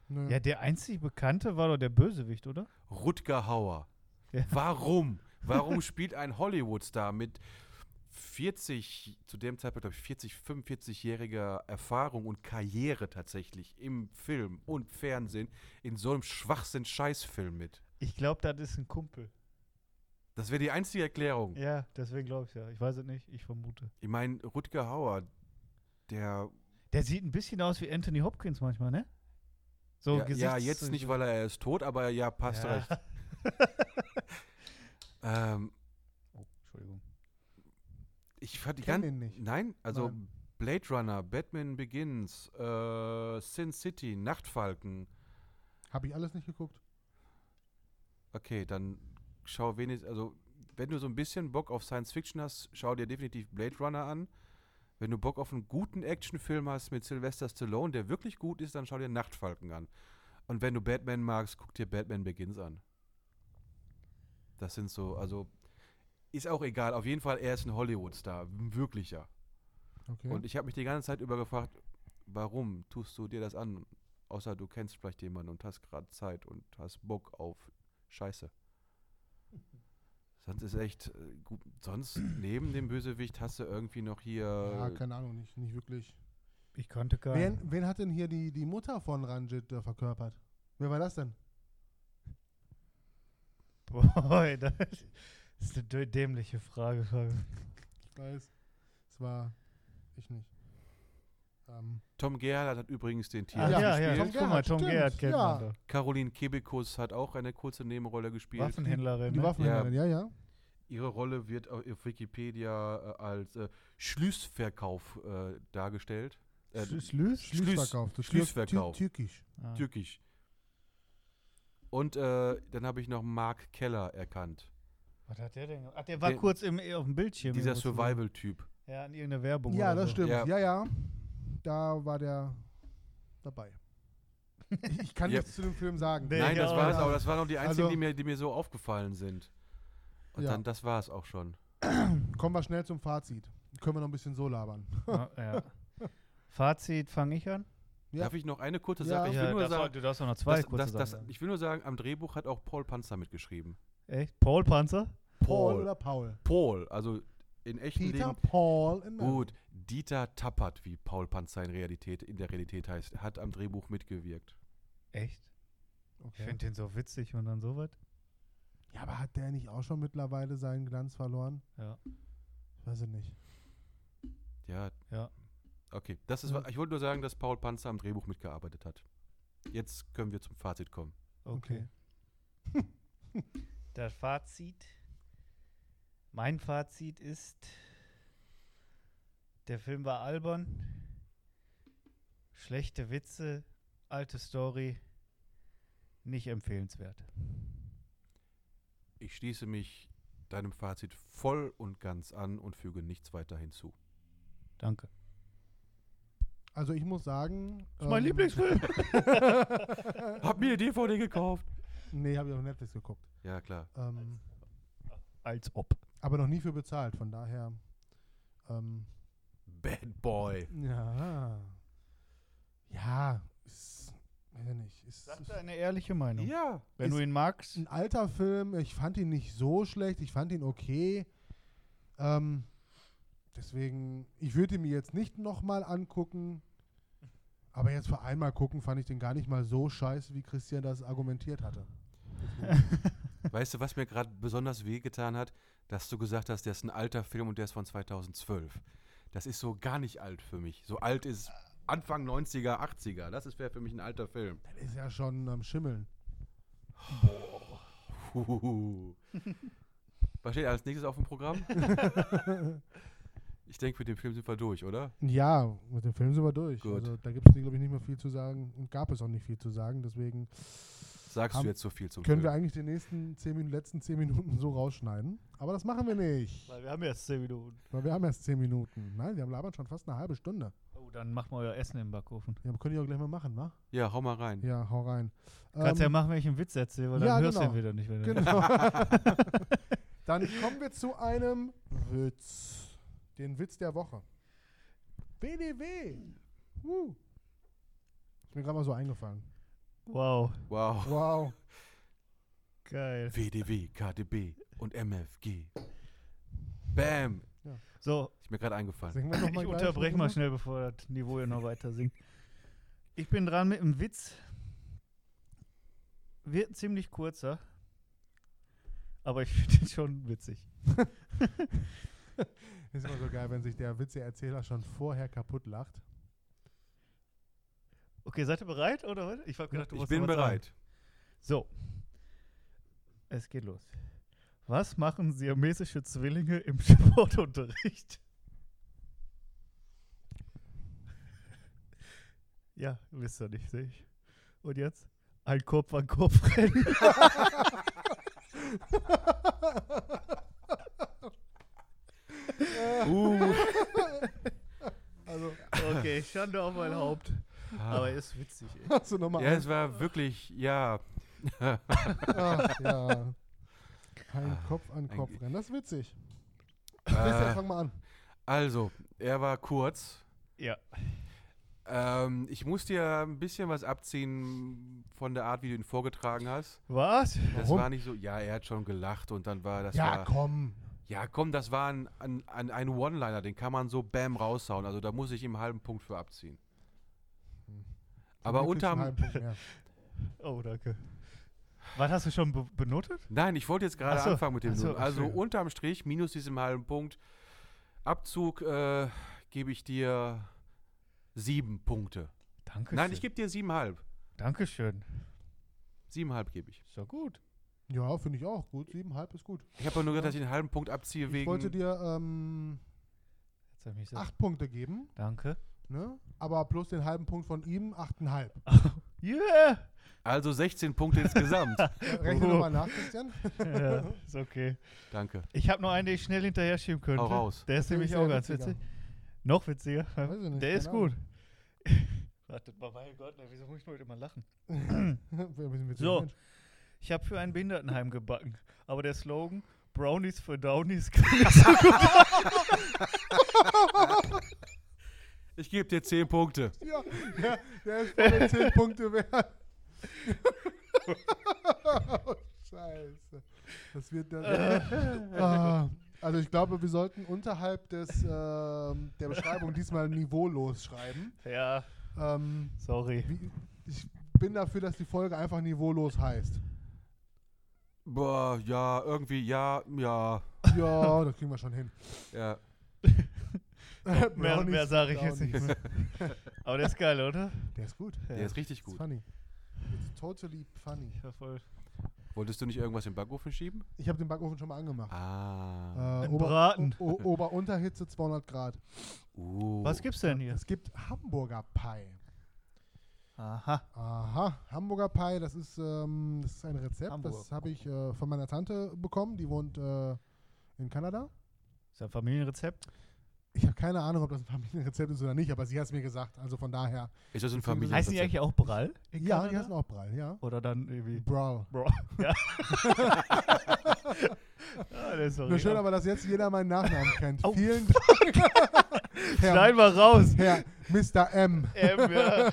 nö. Ja, der einzig Bekannte war doch der Bösewicht, oder? Rutger Hauer. Ja. Warum? Warum spielt ein Hollywood-Star mit 40, zu dem Zeitpunkt glaube ich 40, 45-jähriger Erfahrung und Karriere tatsächlich im Film und Fernsehen in so einem Schwachsinn-Scheißfilm mit? Ich glaube, das ist ein Kumpel. Das wäre die einzige Erklärung. Ja, deswegen glaube ich ja. Ich weiß es nicht, ich vermute. Ich meine, Rutger Hauer, der. Der sieht ein bisschen aus wie Anthony Hopkins manchmal, ne? So ja, ja, Gesichts- jetzt nicht, weil er ist tot, aber ja, passt Ja. recht. Ähm, Oh, Entschuldigung. ich fand die ganze. Nein, also Nein. Blade Runner, Batman Begins, äh, Sin City, Nachtfalken. Habe ich alles nicht geguckt. Okay, dann schau wenigstens, also wenn du so ein bisschen Bock auf Science Fiction hast, schau dir definitiv Blade Runner an. Wenn du Bock auf einen guten Actionfilm hast mit Sylvester Stallone, der wirklich gut ist, dann schau dir Nachtfalken an. Und wenn du Batman magst, guck dir Batman Begins an. Das sind so, also ist auch egal. Auf jeden Fall, er ist ein Hollywood-Star, ein wirklicher. Okay. Und ich habe mich die ganze Zeit über gefragt, warum tust du dir das an? Außer du kennst vielleicht jemanden und hast gerade Zeit und hast Bock auf Scheiße. Sonst ist echt äh, gut. Sonst neben dem Bösewicht hast du irgendwie noch hier. ja, keine Ahnung, nicht, nicht wirklich. Ich kannte keinen. Wen, wen hat denn hier die, die Mutter von Ranjit äh, verkörpert? Wer war das denn? Boah, das ist eine dämliche Frage. Ich weiß. Es war ich nicht. Ähm, Tom Gerhardt hat übrigens den Tier ja, ja, gespielt. Tom Guck mal, Gerhardt, Tom stimmt, Gerhardt kennt ja. man doch. Caroline Kebekus hat auch eine kurze Nebenrolle gespielt. Waffenhändlerin. die ne? Waffenhändlerin, ja, ja. Ihre Rolle wird auf Wikipedia äh, als äh, Schlüssverkauf äh, dargestellt. Äh, Schlüs? Schließverkauf. das Schließverkauf. Tür- Türkisch. Ah. Türkisch. Und äh, dann habe ich noch Mark Keller erkannt. Was hat der denn? Ach, der war Der- kurz im, auf dem Bildschirm. Dieser. Survival-Typ. Ja, in irgendeiner Werbung. Ja, oder das so. stimmt. Ja. Ja. ja, Da war der dabei. Ich, kann Ja. nichts zu dem Film sagen. Nee, Nein, ja, das war es ja. auch. Das waren auch die einzigen, Also- die, mir, die mir so aufgefallen sind. Und Ja. dann, das war es auch schon. Kommen wir schnell zum Fazit. Können wir noch ein bisschen so labern. Ah, ja. Fazit fange ich an. Ja. Darf ich noch eine kurze Ja. Sache? Ich will Ja, nur das sagen, du darfst auch noch zwei das, kurze das, das, Sachen sagen. ich will nur sagen, am Drehbuch hat auch Paul Panzer mitgeschrieben. Echt? Paul Panzer? Paul oder Paul? Paul, also in echten Peter, Leben. Paul Mary. Gut, Dieter Tappert, wie Paul Panzer in, Realität, in der Realität heißt, hat am Drehbuch mitgewirkt. Echt? Ich Okay. finde den so witzig und dann so was. Ja, aber hat der nicht auch schon mittlerweile seinen Glanz verloren? Ja. Weiß ich nicht. Ja. Ja. Okay, das ist, Ja. ich wollte nur sagen, dass Paul Panzer am Drehbuch mitgearbeitet hat. Jetzt können wir zum Fazit kommen. Okay. Das Fazit. Mein Fazit ist, der Film war albern, schlechte Witze, alte Story, nicht empfehlenswert. Ich schließe mich deinem Fazit voll und ganz an und füge nichts weiter hinzu. Danke. Also ich muss sagen. Das ist mein ähm, Lieblingsfilm. Hab mir die DVD gekauft. Nee, habe ich auf Netflix geguckt. Ja, klar. Ähm, Als ob. Aber noch nie für bezahlt, von daher. Ähm, Bad Boy. ja. Ja, ist. Weiß ich nicht. Ist, Sag ist deine ehrliche Meinung. Ja. Wenn du ihn magst, ein alter Film. Ich fand ihn nicht so schlecht. Ich fand ihn okay. Ähm, deswegen, ich würde ihn mir jetzt nicht nochmal angucken. Aber jetzt für einmal gucken, fand ich den gar nicht mal so scheiße, wie Christian das argumentiert hatte. Weißt du, was mir gerade besonders wehgetan hat? Dass du gesagt hast, der ist ein alter Film und der ist von 2012. Das ist so gar nicht alt für mich. So alt ist Anfang 90er, 80er. Das wäre für mich ein alter Film. das ist ja schon am Schimmeln. Huhuhu. Was steht als nächstes auf dem Programm? Ich denke, mit dem Film sind wir durch, oder? Ja, mit dem Film sind wir durch. Gut. Also da gibt es, glaube ich, nicht mehr viel zu sagen und gab es auch nicht viel zu sagen. Deswegen sagst Haben- du jetzt so viel zum Können wir Film? eigentlich die nächsten zehn Minuten, letzten zehn Minuten so rausschneiden? Aber das machen wir nicht, Weil wir haben erst 10 Minuten. weil wir haben erst zehn Minuten. Nein, wir haben labern schon fast eine halbe Stunde. Oh, dann macht mal euer Essen im Backofen. Ja, könnt ihr auch gleich mal machen, wa? Ja, hau mal rein. Ja, hau rein. Kannst ja Ähm, machen, wenn ich einen Witz erzähle, weil dann ja, hörst du genau. ihn wieder nicht. Wenn du- Genau. Dann kommen wir zu einem Witz. Den Witz der Woche. WDW. Woo. Ist mir gerade mal so eingefallen. Wow, Wow. Wow. geil. WDW, KDB und MFG. Bam. So, Ist mir gerade eingefallen. Singen wir noch ich unterbreche mal schnell, bevor das Niveau hier noch weiter sinkt. Ich bin dran mit einem Witz. Wird ein ziemlich kurzer. Aber ich finde ihn schon witzig. Ist immer so geil, wenn sich der Witzeerzähler schon vorher kaputt lacht. Okay, seid ihr bereit? Oder was? Ich gedacht, du Ich bin was sagen. bereit. So. Es geht los. Was machen siamesische Zwillinge im Sportunterricht? Ja, wisst ihr nicht, sehe ich. Und jetzt? Ein Kopf an Kopf rennen. Uh. Also, Okay, Schande auf mein Haupt. Aber er ist witzig, ey. hast du nochmal Ja, es war wirklich, ja. Ach, ja. Ein Ah, Kopf an ein Kopf rennen. Das ist witzig. Christian, Äh, fang mal an. also, er war kurz. Ja. Ähm, ich muss dir ein bisschen was abziehen von der Art, wie du ihn vorgetragen hast. Was? Das Warum? war nicht so, ja, er hat schon gelacht und dann war das Ja, war, komm. ja komm, das war ein, ein, ein, ein One-Liner, den kann man so bam raushauen. Also da muss ich ihm einen halben Punkt für abziehen. Aber unterm. Oh, danke. Was hast du schon be benotet? nein, ich wollte jetzt gerade so, anfangen mit dem. so, also Entschuldigung. unterm Strich, minus diesem halben Punkt, Abzug äh, gebe ich dir sieben Punkte. Danke. Nein, ich gebe dir siebenhalb. Dankeschön. Siebenhalb gebe ich. Ist doch gut. Ja, finde ich auch. Gut, siebenhalb ist gut. Ich habe aber nur gedacht, dass ich einen halben Punkt abziehe Ich wegen. wollte dir ähm, ich acht Punkte geben, Danke. Ne? aber plus den halben Punkt von ihm, achteinhalb. Yeah! Also 16 Punkte insgesamt. Rechne Oh. nochmal nach, Christian. ja, ist okay. Danke. Ich habe noch einen, den ich schnell hinterher schieben könnte. Hau raus. Der ist Okay, nämlich auch ganz witziger. witzig. Noch witziger. Weiß ich nicht, Der ist gut. Wartet mal, mein Gott, ey, wieso muss ich nur immer lachen? So. Ich habe für ein Behindertenheim gebacken, aber der Slogan Brownies für Downies nicht so gut. Ich gebe dir 10 Punkte. Ja, der, der ist voll 10 Punkte wert. oh, Scheiße. Das wird der. ah, also ich glaube, wir sollten unterhalb des, ähm, der Beschreibung diesmal niveaulos schreiben. ja, Ähm, sorry. wie, ich bin dafür, dass die Folge einfach niveaulos heißt. Boah, ja, irgendwie, ja, ja, Ja, das kriegen wir schon hin. ja. Mehr, mehr sage ich jetzt nicht mehr. Aber der ist geil, oder? Der ist gut. Der ist richtig It's gut. funny. It's totally funny. Ja, voll. Wolltest du nicht irgendwas im Backofen schieben? Ich habe den Backofen schon mal angemacht. Ah. Äh, Ober- Braten. O- O- Ober-Unterhitze 200 Grad. Uh. Was gibt's denn hier? Es gibt Hamburger Pie. Aha. Aha, Hamburger Pie, das ist, ähm, das ist ein Rezept. Hamburg. Das habe ich äh, von meiner Tante bekommen. Die wohnt äh, in Kanada. Ist ein Familienrezept? Ich habe keine Ahnung, ob das ein Familienrezept ist oder nicht, aber sie hat es mir gesagt. Also von daher. Ist das ein Familienrezept? Heißen die eigentlich auch Brall? Ja, die heißen auch Brall, ja. Oder dann irgendwie. Brawl. Bro. Ja. ja, doch Nur schön aber, dass jetzt jeder meinen Nachnamen kennt. Au. Vielen Dank. Schneiden Herr, wir raus. Herr Mr. M. Ähm, ja.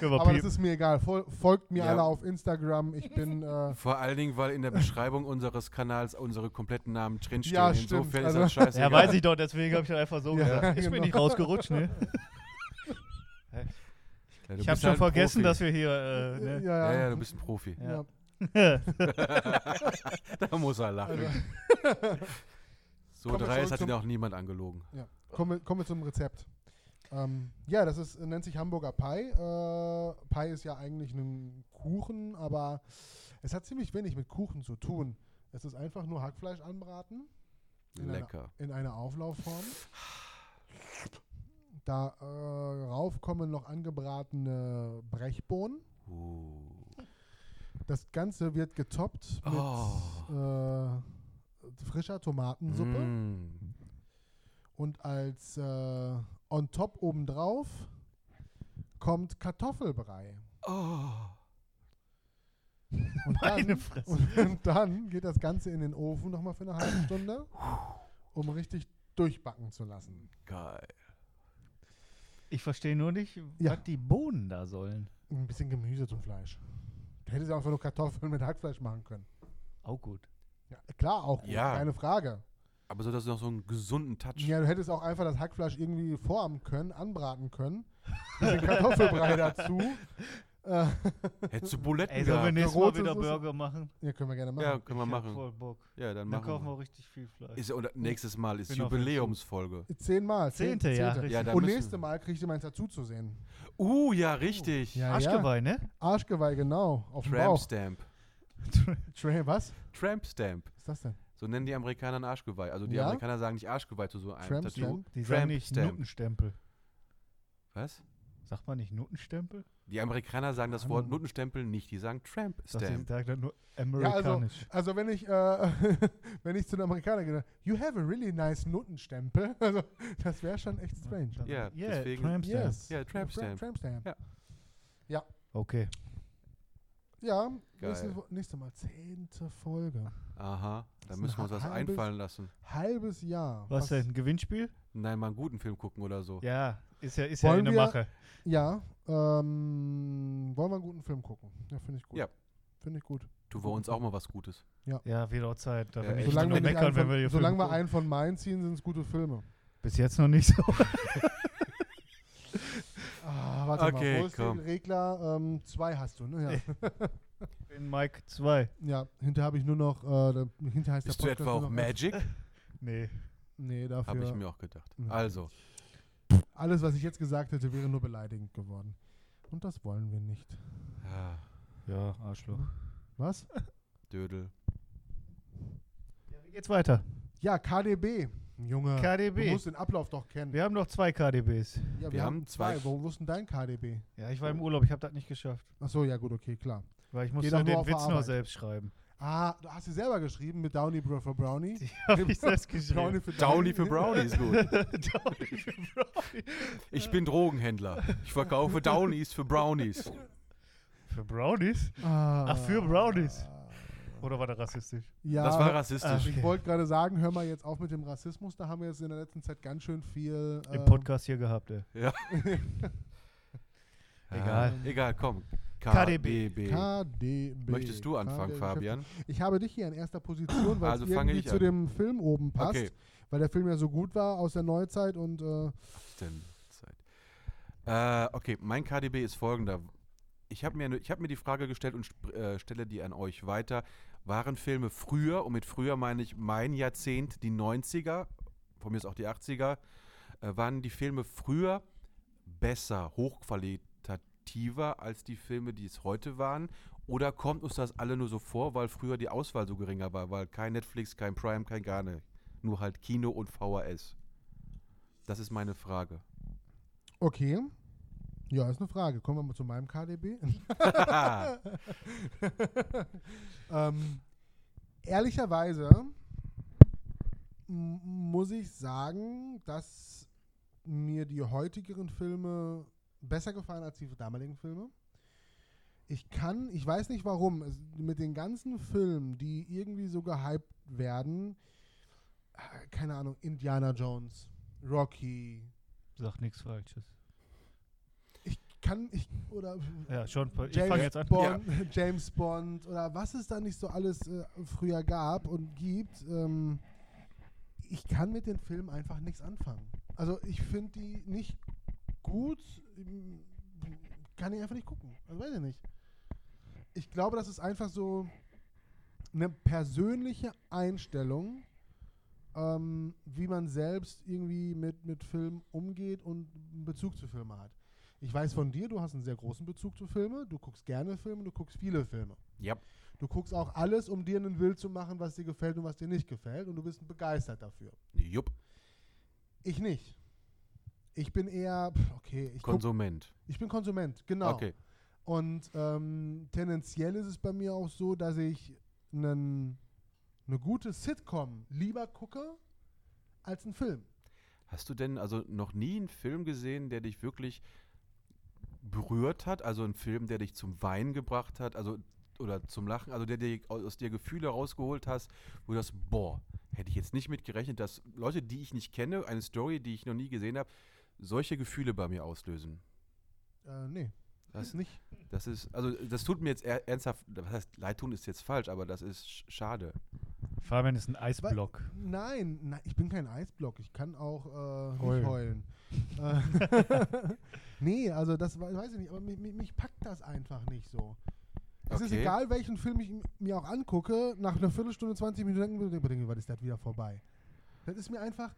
Aber das ist mir egal. Fol folgt mir Ja. alle auf Instagram. Ich bin. Äh, Vor allen Dingen, weil in der Beschreibung unseres Kanals unsere kompletten Namen drinstehen. Ja, stimmt. Insofern Also- ist das scheiße. Ja, weiß ich doch, deswegen habe ich doch einfach so Ja, gesagt. Ich bin genau. nicht rausgerutscht, ne? Ich habe schon vergessen, dass wir hier. Äh, ne? ja, Ja, ja. ja, du bist ein Profi. ja. da muss er lachen. So dreist hat ihn auch niemand angelogen. Ja. Kommen, wir, kommen wir zum Rezept. Ähm, ja, das ist, nennt sich Hamburger Pie. Äh, Pie ist ja eigentlich ein Kuchen, aber es hat ziemlich wenig mit Kuchen zu tun. Es ist einfach nur Hackfleisch anbraten In einer- Lecker. in einer Auflaufform. Da äh, rauf kommen noch angebratene Brechbohnen. Uh. Das Ganze wird getoppt mit Oh. äh, frischer Tomatensuppe Mm. und als äh, on top obendrauf kommt Kartoffelbrei. Oh. Und Meine dann, Fresse. und, und dann geht das Ganze in den Ofen nochmal für eine halbe Stunde, um richtig durchbacken zu lassen. Geil. Ich verstehe nur nicht, Ja. was die Bohnen da sollen. Ein bisschen Gemüse zum Fleisch. Du hättest ja einfach nur Kartoffeln mit Hackfleisch machen können. Auch gut. Ja, klar, auch gut, Ja. keine Frage. Aber so, dass es noch so einen gesunden Touch. Ja, du hättest auch einfach das Hackfleisch irgendwie formen können, anbraten können. Bisschen Kartoffelbrei dazu. Äh, Hättest du Buletten Ey, sollen wir nächstes Mal wieder. Burger machen? ja, können wir gerne machen. Ja, können wir Ich machen. Voll Bock. Ja, dann Dann machen kaufen wir wir. auch richtig viel Fleisch. Ist, und nächstes Mal ist dem Jubiläumsfolge. Zehnmal. zehn- Zehnte, ja. zehnte. richtig. Ja, Und müssen- nächste Mal kriegt ihr mein Tattoo zu sehen. Uh, ja, richtig. Ja, ja. Arschgeweih, ne? Arschgeweih, genau. Auf dem Tramp Bauch. Stamp. Tra was? Tramp Stamp. Was ist das denn? So nennen die Amerikaner ein Arschgeweih. Also die Ja? Amerikaner sagen nicht Arschgeweih zu so einem Tramp Tattoo. Stamp? Die Tramp sagen nicht Stamp. Nuttenstempel. Was? Sagt man nicht Nuttenstempel? Die Amerikaner sagen das Wort Ahnung. Nuttenstempel nicht. Die sagen Tramp sie Stamp. sagt dann nur Ja, also, amerikanisch. also wenn ich, äh, wenn ich zu den Amerikanern gehe, you have a really nice Nuttenstempel. Also, das wäre schon echt strange. Ja, yeah, deswegen- Tramp Stamp. Yes. Ja, Tramp Stamp. Tramp Stamp. Ja. Okay. Ja, nächste, Wo- nächste Mal, zehnte Folge. Aha, da müssen wir uns was halbes- einfallen lassen. Halbes Jahr. Was denn? Ein Gewinnspiel? Nein, mal einen guten Film gucken oder so. Ja, ist ja, ist ja in der wir- Mache. Ja, ähm, wollen wir einen guten Film gucken? Ja, finde ich gut. Ja. Finde ich gut. Tu wir uns auch mal was Gutes. Ja, wird auch Zeit. Da Ja, wir nicht echt. Solange, wir, meckern, einen wenn wir von, hier solange wir einen von meinen ziehen, sind es gute Filme. Bis jetzt noch nicht so. Warte Okay, mal, wo ist komm. der Regler? Ähm, zwei hast du, ne? Ja, In Mike 2. ja hinter habe ich nur noch, äh, hinter heißt Bist der du etwa auch noch Magic? Nee. Nee, dafür. Habe ich mir auch gedacht. Ja. Also, Alles, was ich jetzt gesagt hätte, wäre nur beleidigend geworden. Und das wollen wir nicht. ja, Ja, Arschloch. Was? Dödel. Ja, wie geht's weiter? Ja, KDB. Junge, du KDB. musst den Ablauf doch kennen. Wir haben noch zwei KDBs. ja, wir haben zwei- Wo, wo ist denn dein KDB? Ja, ich war im Urlaub, ich habe das nicht geschafft. Achso, ja gut, okay, klar. Weil ich musste doch nur den Witz noch Arbeit. selbst schreiben. Ah, du hast sie selber geschrieben mit Downy Bro for Brownie. Die habe ich selbst Brownie geschrieben. für Downy für Brownie ist gut. Downy für Brownie. Ich bin Drogenhändler. Ich verkaufe Downies für Brownies. Für Brownies? Ah. Ach, für Brownies. Oder war der rassistisch? Ja, Das war rassistisch. ich wollte gerade sagen, hör mal jetzt auf mit dem Rassismus. Da haben wir jetzt in der letzten Zeit ganz schön viel. Im äh, Podcast hier gehabt, ey. Ah, Egal. egal, komm. KDB. KDB. Möchtest du anfangen, KDB. Fabian? Ich habe dich hier in erster Position, weil Also es irgendwie ich zu an. dem Film oben passt. Okay. Weil der Film ja so gut war aus der Neuzeit und äh, denn Zeit? Äh, okay, mein KDB ist folgender. Ich habe mir, ne- ich hab mir die Frage gestellt und äh, stelle die an euch weiter. Waren Filme früher, und mit früher meine ich mein Jahrzehnt, die 90er, von mir ist auch die 80er, äh, waren die Filme früher besser, hochqualitativer als die Filme, die es heute waren? Oder kommt uns das alle nur so vor, weil früher die Auswahl so geringer war, weil kein Netflix, kein Prime, kein gar. Nur halt Kino und VHS. Das ist meine Frage. okay. Ja, ist eine Frage. Kommen wir mal zu meinem KDB. ähm, ehrlicherweise muss ich sagen, dass mir die heutigeren Filme besser gefallen als die damaligen Filme. Ich kann, ich weiß nicht warum, es, mit den ganzen Filmen, die irgendwie so gehypt werden, äh, keine Ahnung, Indiana Jones, Rocky, Sag nichts Falsches. Ich kann, ich, oder Ja, schon. Ich James fange jetzt an. Bond, James Bond oder was es da nicht so alles äh, früher gab und gibt. Ähm, ich kann mit den Filmen einfach nichts anfangen. Also ich finde die nicht gut, ähm, kann ich einfach nicht gucken. Also weiß ich nicht. Ich glaube, das ist einfach so eine persönliche Einstellung, ähm, wie man selbst irgendwie mit, mit Filmen umgeht und einen Bezug zu Filmen hat. Ich weiß von dir, du hast einen sehr großen Bezug zu Filmen. Du guckst gerne Filme, du guckst viele Filme. Ja. Du guckst auch alles, um dir einen Bild zu machen, was dir gefällt und was dir nicht gefällt. Und du bist begeistert dafür. Jupp. Ich nicht. Ich bin eher, okay, ich, guck, Konsument. ich bin Konsument, genau. Okay. Und ähm, tendenziell ist es bei mir auch so, dass ich einen, eine gute Sitcom lieber gucke als einen Film. Hast du denn also noch nie einen Film gesehen, der dich wirklich berührt hat? Also einen Film, der dich zum Weinen gebracht hat, also oder zum Lachen, also der dir aus dir Gefühle rausgeholt hast, wo du das, boah, hätte ich jetzt nicht mit gerechnet, dass Leute, die ich nicht kenne, eine Story, die ich noch nie gesehen habe, solche Gefühle bei mir auslösen. Äh, nee, Das, nicht. das ist, also das tut mir jetzt er- ernsthaft, was heißt, leid tun ist jetzt falsch, aber das ist sch- schade. Fabian ist ein Eisblock. Nein, nein, ich bin kein Eisblock. Ich kann auch äh, Heulen. nicht heulen. Äh, nee, also das we- weiß ich nicht, aber mich, mich, mich packt das einfach nicht so. Es ist Okay. egal, welchen Film ich mir auch angucke, nach einer Viertelstunde, 20 Minuten denke ich, was ist das wieder vorbei? Das ist mir einfach,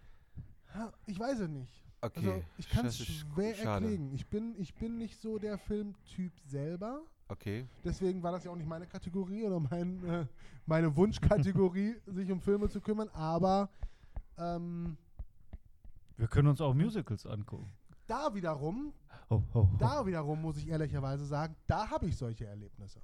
ich weiß es nicht. Okay. Also ich kann es ist schwer schade. erklären. Ich bin, ich bin nicht so der Filmtyp selber. Okay. Deswegen war das ja auch nicht meine Kategorie oder mein, äh, meine Wunschkategorie, sich um Filme zu kümmern. Aber ähm, Wir können uns auch Musicals angucken. da wiederum, Oh, oh, oh. da wiederum muss ich ehrlicherweise sagen, da habe ich solche Erlebnisse.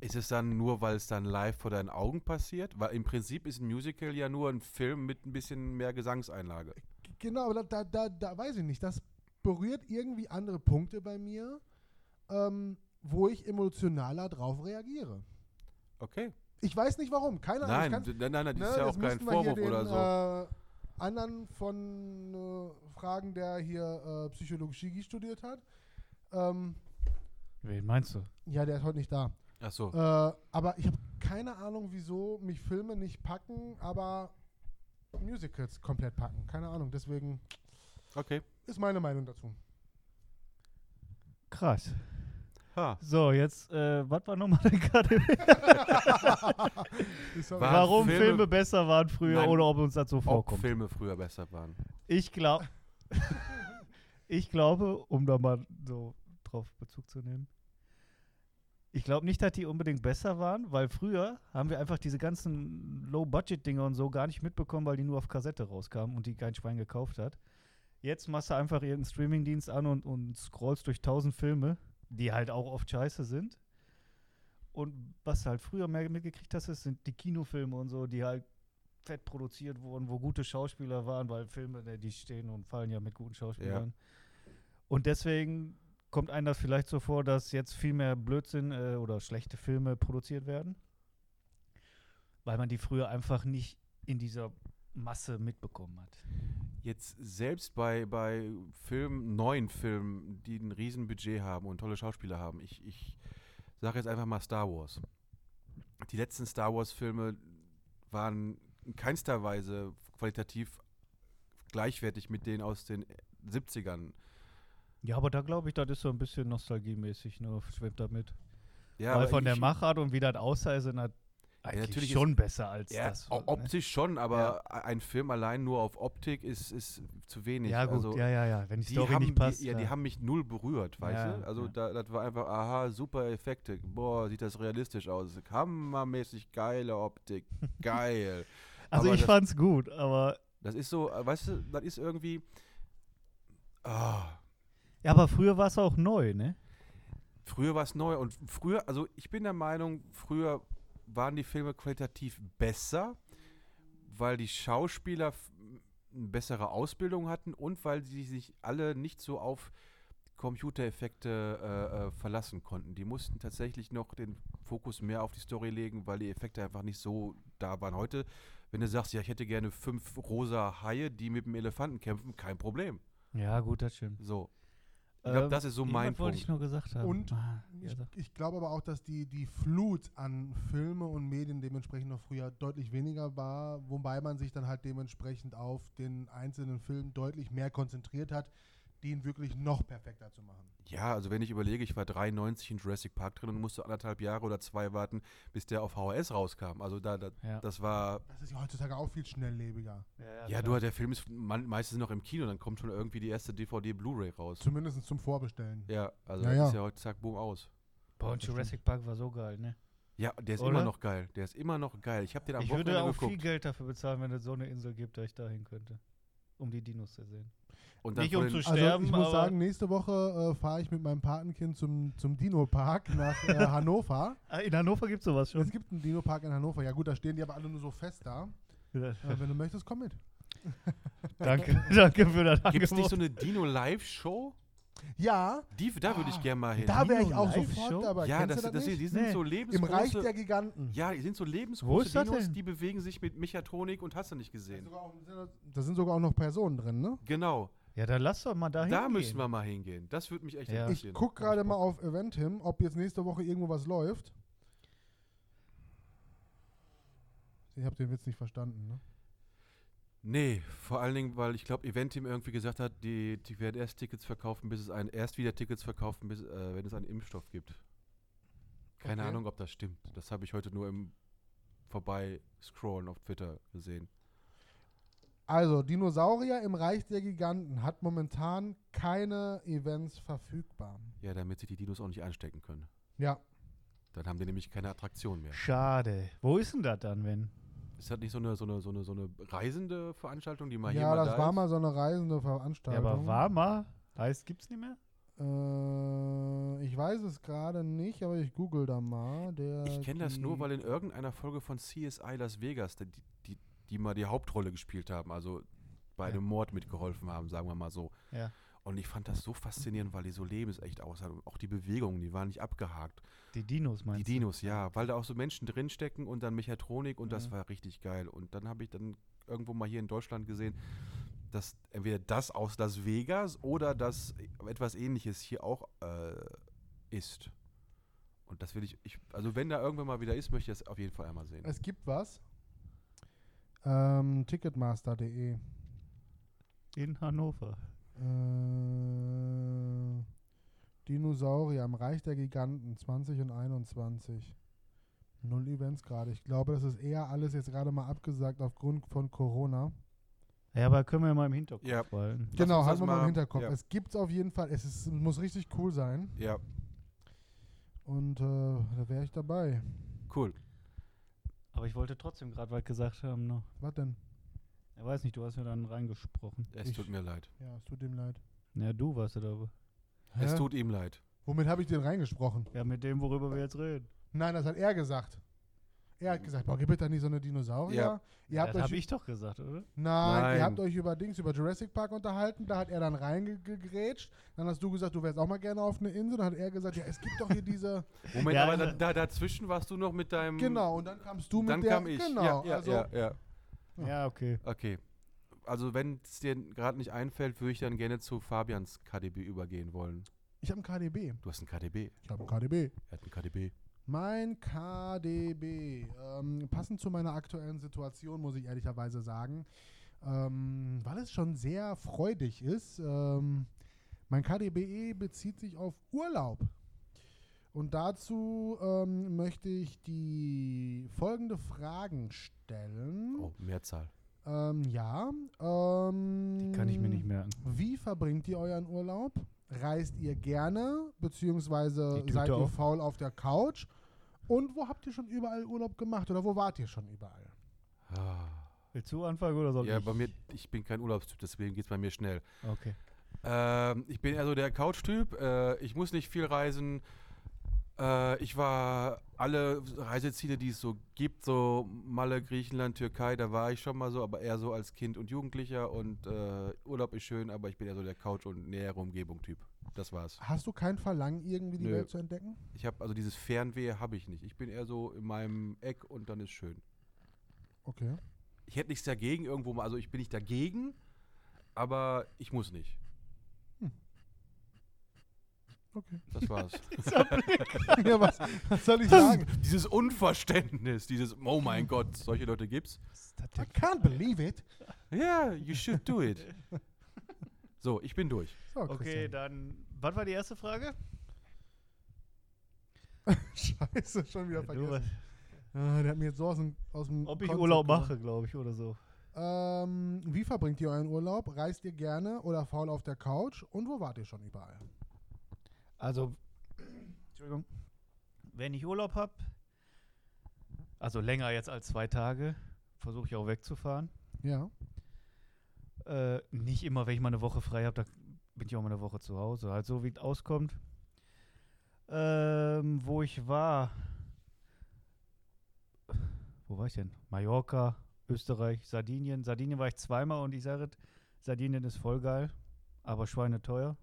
Ist es dann nur, weil es dann live vor deinen Augen passiert? Weil im Prinzip ist ein Musical ja nur ein Film mit ein bisschen mehr Gesangseinlage. Genau, aber da, da, da, da weiß ich nicht. Das berührt irgendwie andere Punkte bei mir, ähm, wo ich emotionaler drauf reagiere. Okay. Ich weiß nicht warum. Keine Ahnung. Nein, nein, nein, nein, das Ne, ist ja auch kein müssten wir hier Vorwurf den, oder so. Äh, anderen von äh, Fragen, der hier äh, Psychologie studiert hat. Ähm, Wen meinst du? ja, der ist heute nicht da. Ach so. Äh, aber ich habe keine Ahnung, wieso mich Filme nicht packen, aber Musicals komplett packen. Keine Ahnung. Deswegen Okay. ist meine Meinung dazu. Krass. Ha. So, jetzt, äh, was war nochmal aber- Waren Warum Filme- Filme, besser waren früher Nein, oder ob uns das so Ob vorkommt? Filme früher besser waren. Ich glaube, ich glaube, um da mal so drauf Bezug zu nehmen, ich glaube nicht, dass die unbedingt besser waren, weil früher haben wir einfach diese ganzen Low-Budget-Dinger und so gar nicht mitbekommen, weil die nur auf Kassette rauskamen und die kein Schwein gekauft hat. Jetzt machst du einfach irgendeinen Streamingdienst an und, und scrollst durch tausend Filme, die halt auch oft scheiße sind. Und was du halt früher mehr mitgekriegt hast, sind die Kinofilme und so, die halt fett produziert wurden, wo gute Schauspieler waren, weil Filme, ne, die stehen und fallen ja mit guten Schauspielern. Und deswegen kommt einem das vielleicht so vor, dass jetzt viel mehr Blödsinn äh, oder schlechte Filme produziert werden, weil man die früher einfach nicht in dieser Masse mitbekommen hat. Jetzt selbst bei, bei Filmen, neuen Filmen, die ein Riesenbudget haben und tolle Schauspieler haben, ich, ich sage jetzt einfach mal Star Wars. Die letzten Star Wars-Filme waren in keinster Weise qualitativ gleichwertig mit denen aus den 70ern. Ja, aber da glaube ich, das ist so ein bisschen nostalgiemäßig, ne, schwimmt damit. Ja, weil von der Machart und wie das aussah, sind das eigentlich natürlich schon besser als Ja, das. o- ne? optisch schon, aber ein Film allein nur auf Optik ist, ist zu wenig. Ja, gut, also, ja, ja, ja. Wenn die Story haben, nicht passt. die, ja, die haben mich null berührt, weißt Ja, du? Also ja. da, das war einfach, aha, super Effekte. Boah, sieht das realistisch aus. Hammermäßig geile Optik. Geil. also aber ich das- fand's gut, aber Das ist so, äh, weißt du, das ist irgendwie. Ah, ja, aber früher war es auch neu, ne? früher war es neu und früher, also ich bin der Meinung, früher waren die Filme qualitativ besser, weil die Schauspieler eine bessere Ausbildung hatten und weil sie sich alle nicht so auf Computereffekte äh, äh, verlassen konnten. Die mussten tatsächlich noch den Fokus mehr auf die Story legen, weil die Effekte einfach nicht so da waren. Heute, wenn du sagst, ja, ich hätte gerne fünf rosa Haie, die mit dem Elefanten kämpfen, kein Problem. Ja, gut, das stimmt. So. Ich glaube, Ähm, das ist so mein wollte Punkt. ich nur gesagt haben. Und Ah, ja, Ich, ich glaube aber auch, dass die, die Flut an Filme und Medien dementsprechend noch früher deutlich weniger war, wobei man sich dann halt dementsprechend auf den einzelnen Film deutlich mehr konzentriert hat, den wirklich noch perfekter zu machen. Ja, also wenn ich überlege, ich war 93 in Jurassic Park drin und musste anderthalb Jahre oder zwei warten, bis der auf VHS rauskam. Also da, da ja. das war, Das ist ja heutzutage auch viel schnelllebiger. ja, du, der Film ist meistens noch im Kino, dann kommt schon irgendwie die erste DVD Blu-ray raus. Zumindest zum Vorbestellen. Ja, also Ja, das ja. ist ja heute zack, boom, aus. Boah, und Jurassic Park war so geil, ne? Ja, der ist Oder? immer noch geil. Der ist immer noch geil. Ich habe den am Ich Wochenende würde auch geguckt. viel Geld dafür bezahlen, wenn es so eine Insel gibt, dass ich da hin könnte. um die Dinos zu sehen. Nicht um zu Also sterben, ich muss aber sagen, nächste Woche äh, fahre ich mit meinem Patenkind zum, zum Dino-Park nach äh, Hannover. Ah, in Hannover gibt es sowas schon. Es gibt einen Dino-Park in Hannover. Ja gut, da stehen die aber alle nur so fest da. Äh, wenn du möchtest, komm mit. danke, danke für das Gibt es nicht so Angebot. eine Dino-Live-Show? Ja, Die, da würde ich gerne mal hin. da wäre ich auch sofort dabei. ja, Kennst das, du das das die sind Nee. so Im lebensgroße. Reich der Giganten. ja, die sind so Wo lebensgroße ist das Dinos, denn? die bewegen sich mit Mechatronik und hast du nicht Da gesehen. sind sogar auch- Da sind sogar auch noch Personen drin, ne? Genau, Ja, dann lass doch mal dahin da gehen. müssen wir mal hingehen. Das würde mich echt Ja. Ich interessieren. gucke gerade mal auf Eventim, ob jetzt nächste Woche irgendwo was läuft. Ich habe den Witz nicht verstanden, ne? Nee, vor allen Dingen, weil ich glaube, Eventim irgendwie gesagt hat, die, die werden erst Tickets verkaufen, bis es ein, erst wieder Tickets verkaufen, bis, äh, wenn es einen Impfstoff gibt. Keine Okay. Ahnung, ob das stimmt. Das habe ich heute nur im Vorbei-Scrollen auf Twitter gesehen. Also, Dinosaurier im Reich der Giganten hat momentan keine Events verfügbar. Ja, damit sich die Dinos auch nicht anstecken können. Ja, Dann haben die nämlich keine Attraktion mehr. Schade. Wo ist denn das dann, wenn? Ist das nicht so eine, so eine, so eine, so eine reisende Veranstaltung, die mal hier ja mal das da war ist? mal so eine reisende Ja, Veranstaltung. aber war mal? Heißt, gibt's nicht mehr? Äh, ich weiß es gerade nicht, aber ich google da mal. Der Ich kenne das nur, weil in irgendeiner Folge von CSI Las Vegas, die, die, die mal die Hauptrolle gespielt haben, also bei Ja. einem Mord mitgeholfen haben, sagen wir mal so. Ja. Und ich fand das so faszinierend, weil die so lebensecht aussahen. Und auch die Bewegungen, die waren nicht abgehakt. Die Dinos meinst die Dinos, ja, weil da auch so Menschen drinstecken und dann Mechatronik und das Mhm. war richtig geil. Und dann habe ich dann irgendwo mal hier in Deutschland gesehen, dass entweder das aus Las Vegas oder das etwas ähnliches hier auch äh, ist. Und das will ich, ich, also wenn da irgendwann mal wieder ist, möchte ich das auf jeden Fall einmal sehen. Es gibt was. Ähm, Ticketmaster.de. In Hannover. Äh, Dinosaurier im Reich der Giganten 20 und 21. Null Events gerade. Ich glaube, das ist eher alles jetzt gerade mal abgesagt aufgrund von Corona. Ja, aber können wir mal im Hinterkopf Ja. Lass genau, halten das wir mal im Hinterkopf. ja. Es gibt auf jeden Fall, es ist, muss richtig cool sein. Ja, Und äh, da wäre ich dabei. cool. Aber ich wollte trotzdem gerade was gesagt haben noch. Was denn? Er weiß nicht, du hast ja dann reingesprochen. Es Ich- tut mir leid. Ja, es tut ihm leid. Ja, du warst ja da. Es Hä? tut ihm leid. Womit habe ich denn reingesprochen? Ja, mit dem, worüber wir jetzt reden. Nein, das hat er gesagt. Er hat gesagt, boah, gibt es da nicht so eine Dinosaurier? Ja. Ihr habt das habe ich doch gesagt, oder? Nein, Nein. ihr habt euch über Dings, über Jurassic Park unterhalten, da hat er dann reingegrätscht. Dann hast du gesagt, du wärst auch mal gerne auf eine Insel. Dann hat er gesagt, ja, es gibt doch hier diese. Moment, Ja, aber da, also- da, dazwischen warst du noch mit deinem. genau, und dann kamst du mit Dann der. kam ich. Genau, ja, ja, also ja, ja. Ja. Ja, okay. Okay. Also wenn es dir gerade nicht einfällt, würde ich dann gerne zu Fabians KDB übergehen wollen. ich habe ein KDB. Du hast ein KDB. Ich habe ein KDB. Er hat ein KDB. Mein KDB. Ähm, passend zu meiner aktuellen Situation, muss ich ehrlicherweise sagen, ähm, weil es schon sehr freudig ist. Ähm, mein KDBE bezieht sich auf Urlaub. Und dazu ähm, möchte ich die folgende Fragen stellen. Oh, Mehrzahl. Ähm, ja. Ähm, Die kann ich mir nicht merken. Wie verbringt ihr euren Urlaub? Reist ihr gerne, beziehungsweise seid ihr auf. faul auf der Couch? Und wo habt ihr schon überall Urlaub gemacht oder wo wart ihr schon überall? Ah. Willst du anfangen oder soll Ja, ich? bei mir, ich bin kein Urlaubstyp, deswegen geht es bei mir schnell. Okay. Ähm, ich bin eher so der Couch-Typ. Äh, ich muss nicht viel reisen. Äh, ich war alle Reiseziele, die es so gibt, so Malle, Griechenland, Türkei, da war ich schon mal so, aber eher so als Kind und Jugendlicher. Und äh, Urlaub ist schön, aber ich bin eher so der Couch- und nähere Umgebung-Typ. Das war's. Hast du kein Verlangen, irgendwie die Nö. Welt zu entdecken? Ich habe also dieses Fernweh habe ich nicht. Ich bin eher so in meinem Eck und dann ist schön. Okay. Ich hätte nichts dagegen irgendwo mal, also ich bin nicht dagegen, aber ich muss nicht. Okay. Das war's. ja, was, was soll ich sagen? dieses Unverständnis, dieses Oh mein Gott, solche Leute gibt's. I can't believe it. Ja, you should do it. So, ich bin durch. So, Okay, dann. Was war die erste Frage? Scheiße, schon wieder vergessen. Ah, der hat mir jetzt so aus dem, aus dem ob ich Konzept Urlaub mache, glaube ich, oder so. Ähm, wie verbringt ihr euren Urlaub? Reist ihr gerne oder faul auf der Couch? Und wo wart ihr schon überall? Also, Entschuldigung. Wenn ich Urlaub habe, also länger jetzt als zwei Tage, versuche ich auch wegzufahren. Ja. Äh, nicht immer, wenn ich mal eine Woche frei habe, da bin ich auch mal eine Woche zu Hause. Halt so, wie es auskommt. Ähm, wo ich war. Wo war ich denn? Mallorca, Österreich, Sardinien. Sardinien war ich zweimal und ich sage, Sardinien ist voll geil, aber schweineteuer.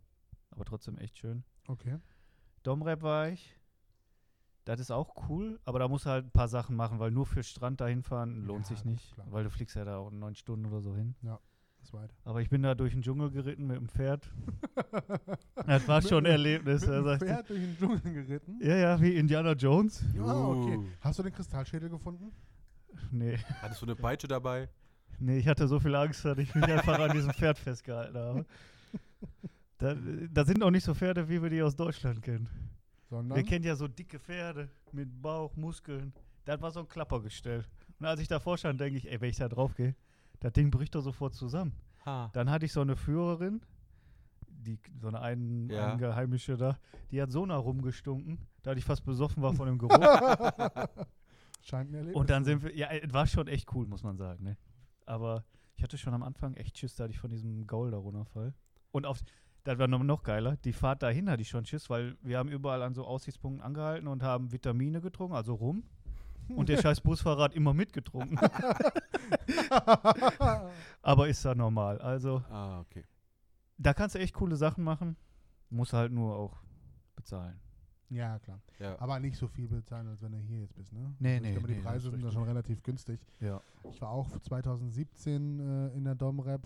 Aber trotzdem echt schön. Okay. Domrep war ich. Das ist auch cool, aber da musst du halt ein paar Sachen machen, weil nur für Strand dahin fahren lohnt Ja, sich nicht, ist klar. weil du fliegst ja da auch neun Stunden oder so hin. Das weit. Aber ich bin da durch den Dschungel geritten mit dem Pferd. Das war schon ein Erlebnis. Mit dem Pferd durch den Dschungel geritten. ja, ja, wie Indiana Jones. Ja, okay. Uh. Hast du den Kristallschädel gefunden? Nee, Hattest du eine Peitsche dabei? nee, ich hatte so viel Angst, dass ich mich einfach an diesem Pferd festgehalten habe. Da, da sind auch nicht so Pferde, wie wir die aus Deutschland kennen. Sondern Wir kennen ja so dicke Pferde mit Bauch, Muskeln. Das war so ein Klappergestell. Und als ich davor stand, denke ich, ey, wenn ich da drauf gehe, das Ding bricht doch sofort zusammen. Ha. Dann hatte ich so eine Führerin, die, so eine ein, Ja. Eingeheimische da, die hat so nah rumgestunken, da ich fast besoffen war von dem Geruch. scheint mir Und dann sind wir, ja, es war schon echt cool, muss man sagen, ne? Aber ich hatte schon am Anfang echt Schiss, da ich von diesem Gaul da runterfall. Und auf, das war noch, geiler, die Fahrt dahin hatte ich schon Schiss, weil wir haben überall an so Aussichtspunkten angehalten und haben Vitamine getrunken, also rum. Und der scheiß Busfahrer hat immer mitgetrunken. Aber ist da normal. Also, Ah, okay. da kannst du echt coole Sachen machen. Musst halt nur auch bezahlen. Ja, klar. Ja. Aber nicht so viel bezahlen, als wenn du hier jetzt bist, ne? Nee, also nee, Ich glaube, nee, die Preise sind da schon relativ günstig. Ja. Ich war auch 2017 äh, in der Domrep,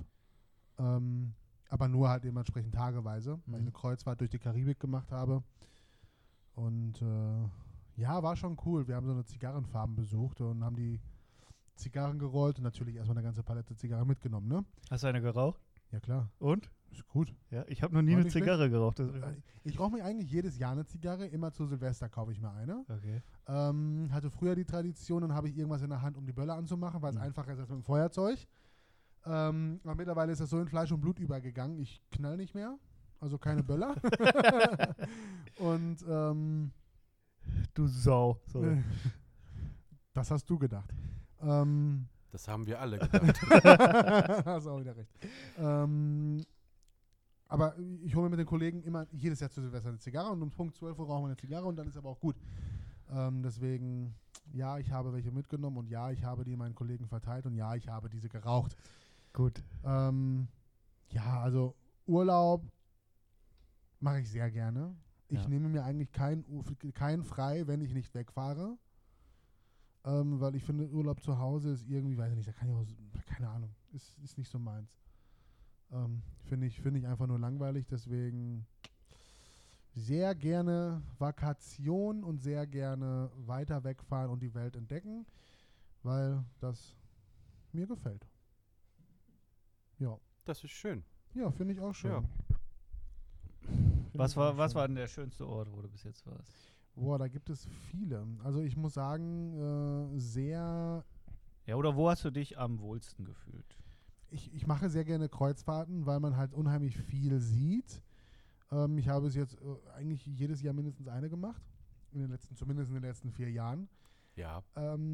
ähm, aber nur halt dementsprechend tageweise, weil ich Mhm. eine Kreuzfahrt durch die Karibik gemacht habe. Und äh, ja, war schon cool. Wir haben so eine Zigarrenfarm besucht und haben die Zigarren gerollt und natürlich erstmal eine ganze Palette Zigarren mitgenommen, ne? Hast du eine geraucht? Ja, klar. Und? Ist gut. Ja, ich habe noch nie War eine nicht schlecht. Zigarre geraucht. Äh, Ich rauche mir eigentlich jedes Jahr eine Zigarre. Immer zu Silvester kaufe ich mir eine. okay. Ähm, hatte früher die Tradition, dann habe ich irgendwas in der Hand, um die Bölle anzumachen, weil es Mhm. einfacher ist als mit dem Feuerzeug. Ähm, aber mittlerweile ist das so in Fleisch und Blut übergegangen. Ich knall nicht mehr, also keine Böller. und ähm, Du Sau. äh, das hast du gedacht. Ähm, Das haben wir alle gedacht. hast auch wieder recht. Ähm, aber ich hole mir mit den Kollegen immer jedes Jahr zu Silvester eine Zigarre und um Punkt 12 Uhr rauchen wir eine Zigarre und dann ist aber auch gut. Ähm, deswegen, ja, ich habe welche mitgenommen und ja, ich habe die meinen Kollegen verteilt und ja, ich habe diese geraucht. Gut. Ähm, ja, also Urlaub mache ich sehr gerne. Ich Ja. nehme mir eigentlich keinen kein frei, wenn ich nicht wegfahre. Ähm, weil ich finde, Urlaub zu Hause ist irgendwie, weiß ich nicht, da kann ich auch, keine Ahnung, ist, ist nicht so meins. Ähm, finde ich, finde ich einfach nur langweilig, deswegen sehr gerne Vakation und sehr gerne weiter wegfahren und die Welt entdecken, weil das mir gefällt. Ja. Das ist schön. Ja, finde ich auch schön. Ja. Find Was war, auch was schön. war denn der schönste Ort, wo du bis jetzt warst? Boah, da gibt es viele. Also ich muss sagen, äh, sehr, Ja, oder wo hast du dich am wohlsten gefühlt? ich, ich mache sehr gerne Kreuzfahrten, weil man halt unheimlich viel sieht. Ähm, ich habe es jetzt äh, eigentlich jedes Jahr mindestens eine gemacht. In den letzten, zumindest in den letzten vier Jahren. Ja. Ähm,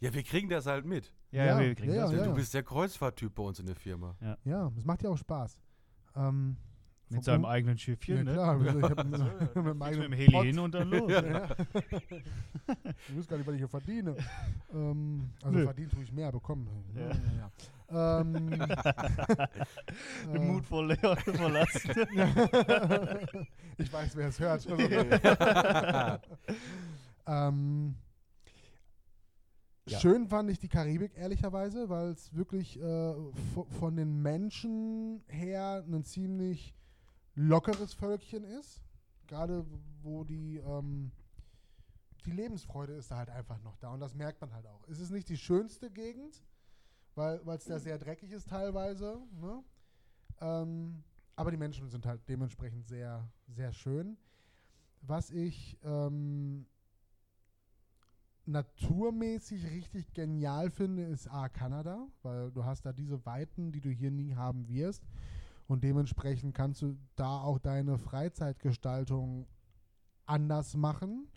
Ja, wir kriegen das halt mit. Ja, Ja, wir kriegen ja, das. ja, ja. Du bist der Kreuzfahrttyp bei uns in der Firma. ja, es macht ja auch Spaß. Ähm, Mit seinem eigenen Schiffchen, ja, ne? klar. Also ich hab mit, Ja. mit meinem Heli Pott- hin und dann los. Ja. ich weiß gar nicht, was ich hier verdiene. ähm, also Nö. verdient tue ich mehr, bekommen. Ja. Ja. Ja, ja. ähm, Den Mut vor Leon verlassen. ich weiß, wer es hört. ähm, Schön fand ich die Karibik, ehrlicherweise, weil es wirklich äh, vo- von den Menschen her ein ziemlich lockeres Völkchen ist. Gerade wo die, ähm, die Lebensfreude ist da halt einfach noch da und das merkt man halt auch. Es ist nicht die schönste Gegend, weil es da sehr dreckig ist teilweise. Ne? Ähm, aber die Menschen sind halt dementsprechend sehr, sehr schön. Was ich ähm, naturmäßig richtig genial finde, ist A, Kanada, weil du hast da diese Weiten, die du hier nie haben wirst. Und dementsprechend kannst du da auch deine Freizeitgestaltung anders machen.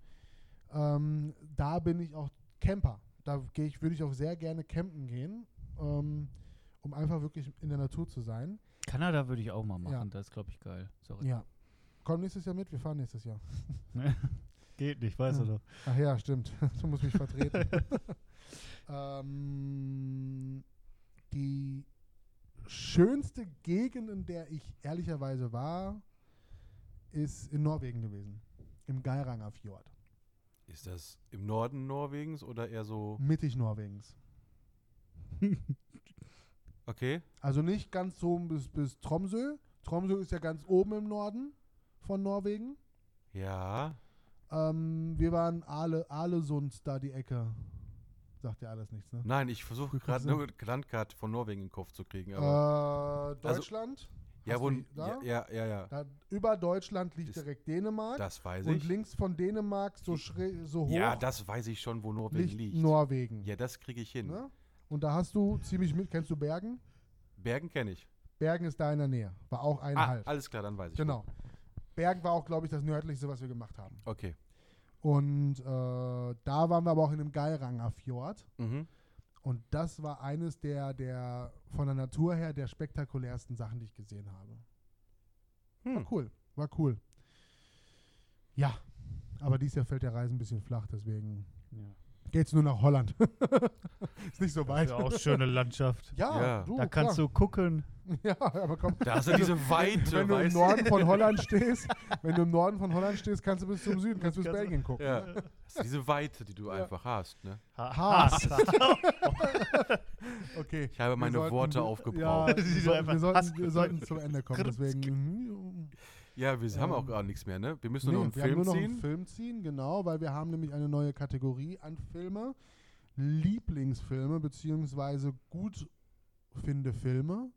Ähm, da bin ich auch Camper. Da gehe ich, würde ich auch sehr gerne campen gehen. ähm, um einfach wirklich in der Natur zu sein. Kanada würde ich auch mal machen, Ja. das ist, glaube ich, geil. Sorry. Ja. Komm nächstes Jahr mit, wir fahren nächstes Jahr. Geht nicht, weißt Ja. du doch. Ach ja, stimmt. du musst mich vertreten. ähm, die schönste Gegend, in der ich ehrlicherweise war, ist in Norwegen gewesen. Im Geiranger Fjord. Ist das im Norden Norwegens oder eher so. Mittig Norwegens. Okay. Also nicht ganz so bis, bis Tromsø. Tromsø ist ja ganz oben im Norden von Norwegen. Ja. Ähm, wir waren Ale, Alesund, da die Ecke. Sagt ja alles nichts, ne? Nein, ich versuche gerade nur eine Landkarte von Norwegen in den Kopf zu kriegen. Äh, Deutschland. ja, hast wo, ja, ja, ja, ja. Da, über Deutschland liegt Das- direkt Dänemark. Das weiß und ich. links von Dänemark so, schräg, so hoch Ja, das weiß ich schon, wo Norwegen liegt, liegt. Norwegen. Ja, das kriege ich hin. Ne? Und da hast du ziemlich mit. Kennst du Bergen? Bergen kenne ich. Bergen ist da in der Nähe. War auch Ah, eineinhalb. alles klar, dann weiß ich. genau. Bergen war auch, glaube ich, das nördlichste, was wir gemacht haben. Okay. Und äh, da waren wir aber auch in einem Geiranger Fjord. Mhm. Und das war eines der, der von der Natur her der spektakulärsten Sachen, die ich gesehen habe. War Hm. cool. War cool. Ja. Aber dieses Jahr fällt der Reise ein bisschen flach, deswegen Ja. Geht's nur nach Holland. ist nicht so weit. Ja, auch schöne Landschaft. Ja, Ja. du, Da kannst du gucken. Ja, aber komm. Da hast du diese Weite, Wenn du im Norden von Holland stehst, wenn du im Norden von Holland stehst, kannst du bis zum Süden, kannst du bis Belgien gucken. Ja. Das ist diese Weite, die du Ja. einfach hast. Ne? Ha Hast. Okay. Ich habe meine sollten- Worte Ja, aufgebraucht. wir, sollten, einfach wir, sollten, wir sollten zum Ende kommen. Deswegen. Ja, wir haben auch Ähm, gar nichts mehr, ne? Wir müssen Nee, nur noch einen wir haben Film nur noch ziehen. einen Film ziehen, genau, weil wir haben nämlich eine neue Kategorie an Filme. Lieblingsfilme, beziehungsweise gut finde Filme.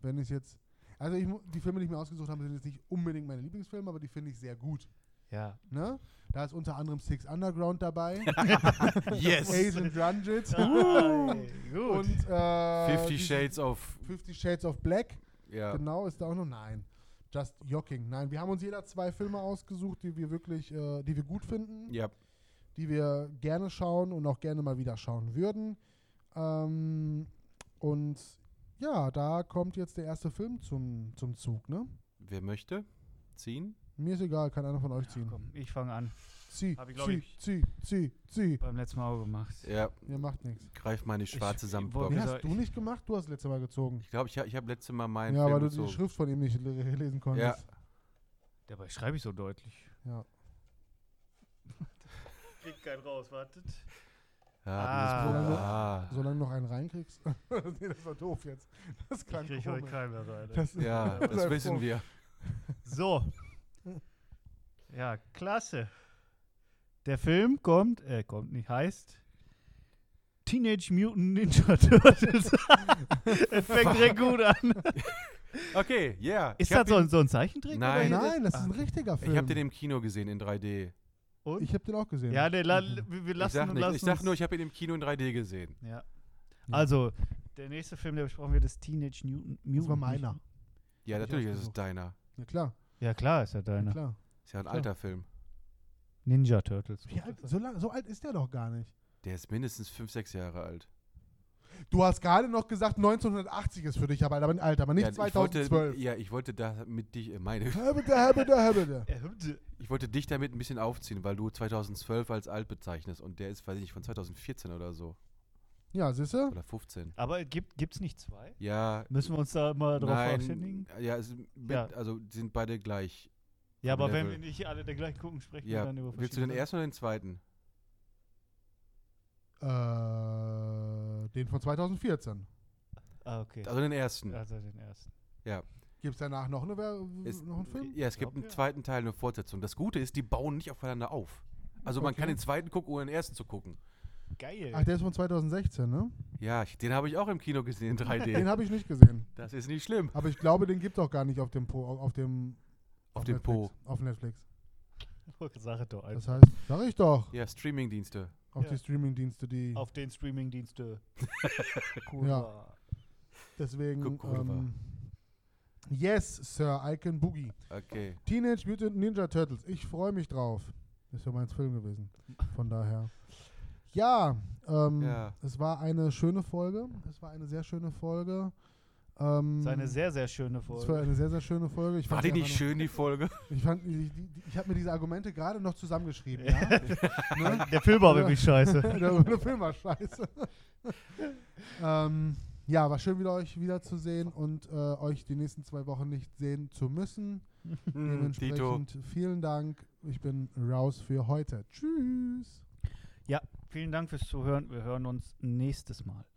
Wenn ich jetzt. Also ich, die Filme, die ich mir ausgesucht habe, sind jetzt nicht unbedingt meine Lieblingsfilme, aber die finde ich sehr gut. Ja. Ne? Da ist unter anderem Six Underground dabei, yes! Asian Drunget Hey, gut. und äh, Fifty Shades of. Fifty Shades of Black. Ja. Genau, ist da auch noch? Nein. Just Joking. Nein, wir haben uns jeder zwei Filme ausgesucht, die wir wirklich, äh, die wir gut finden, Ja. die wir gerne schauen und auch gerne mal wieder schauen würden. Ähm, und ja, da kommt jetzt der erste Film zum, zum Zug, ne? Wer möchte? Ziehen? Mir ist egal, kann einer von euch ziehen. Komm, ich fange an. Zieh, Hab ich, glaub zieh, ich- zieh, zieh, zieh. Beim letzten Mal auch gemacht. Ja. Ihr macht nichts. Greif meine schwarze Ich- Samtbox. Nee, Wie hast du ich- nicht gemacht? Du hast das letzte Mal gezogen. Ich glaube, ich, ha- ich habe letztes Mal meinen ja, Film weil du die gezogen. Schrift von ihm nicht le lesen konntest. Ja. Dabei schreibe ich so deutlich. Ja. Kriegt keinen raus, wartet. Ja, Ah. dieses. Ah. Solange du noch einen reinkriegst. nee, das war doof jetzt. Das Ich klang kriege heute komisch. keinen mehr rein. Das, Ja, das sei wissen wir. So. Ja, klasse. Der Film kommt, äh, kommt nicht, heißt Teenage Mutant Ninja Turtles. Es fängt direkt gut an. Okay, ja. Ist das so, ein- so ein Zeichentrick? Nein. oder Nein, das ist Ah, ein richtiger Film. Ich habe den im Kino gesehen in 3D. Und? Ich habe den auch gesehen. ja, der la Mhm. wir wir Ich lassen sag, nicht, lassen ich sag nur, ich habe ihn im Kino in 3D gesehen. Ja. Also, der nächste Film, der besprochen wird, ist Teenage Mutant. Mutant Das war meiner. Ja, natürlich ist es ausgesucht. deiner. Ja, klar. Ja, klar, ist ja Ja, deiner. klar. Ist ja ein Klar. alter Film. Ninja Turtles. Wie alt, so, lang, so alt ist der doch gar nicht. Der ist mindestens 5, 6 Jahre alt. Du hast gerade noch gesagt, 1980 ist für dich aber, Alter, aber nicht ja, Ich 2012. wollte, ja, ich wollte da mit dich, äh, meine, ich wollte dich damit ein bisschen aufziehen, weil du 2012 als alt bezeichnest und der ist, weiß ich nicht, von 2014 oder so. Ja, siehst du? Oder 15. Aber gibt es nicht zwei? Ja. Müssen wir uns da mal drauf nein, verständigen? ja, mit, Ja. also die sind beide gleich. Ja, aber Level. wenn wir nicht alle der gleichen gucken, sprechen Ja, wir dann über willst du den verschiedene ersten oder den zweiten? Äh, den von 2014. Sachen. Ah, okay. Also den ersten. Also den ersten. Gibt es danach noch, eine, Es- noch einen Film? Ja, es gibt Glaubt einen ihr? zweiten Teil, eine Fortsetzung. Das Gute ist, die bauen nicht aufeinander auf. Also man Okay. kann den zweiten gucken, ohne den ersten zu gucken. Geil. Ach, der ist von 2016, ne? Ja, ich, den habe ich auch im Kino gesehen in 3D. Den habe ich nicht gesehen. das ist nicht schlimm. Aber ich glaube, den gibt es auch gar nicht auf dem Po, auf dem Auf dem Po. Auf Netflix. Sache doch Das einfach. heißt, sag ich doch, Ja, Streamingdienste. auf Ja. die Streamingdienste, die Auf den Streamingdienste. Ja. deswegen Kurva. ähm, Yes, Sir, I can boogie. Okay. Teenage Mutant Ninja Turtles. Ich freue mich drauf. Ist ja mein Film gewesen. Von daher. Ja, ähm, Ja. es war eine schöne Folge. Es war eine sehr schöne Folge. Ähm, Das ist eine sehr, sehr schöne es war Folge. eine sehr, sehr schöne Folge. Ich War fand die nicht schön, die Folge? Ich fand, die, ich habe mir diese Argumente gerade noch zusammengeschrieben. ja? ne? Der Film war wirklich scheiße. der, der Film war scheiße. ähm, ja, war schön wieder euch wiederzusehen und äh, euch die nächsten zwei Wochen nicht sehen zu müssen. Hm, Dito. Dementsprechend vielen Dank. Ich bin raus für heute. Tschüss. Ja, vielen Dank fürs Zuhören. Wir hören uns nächstes Mal.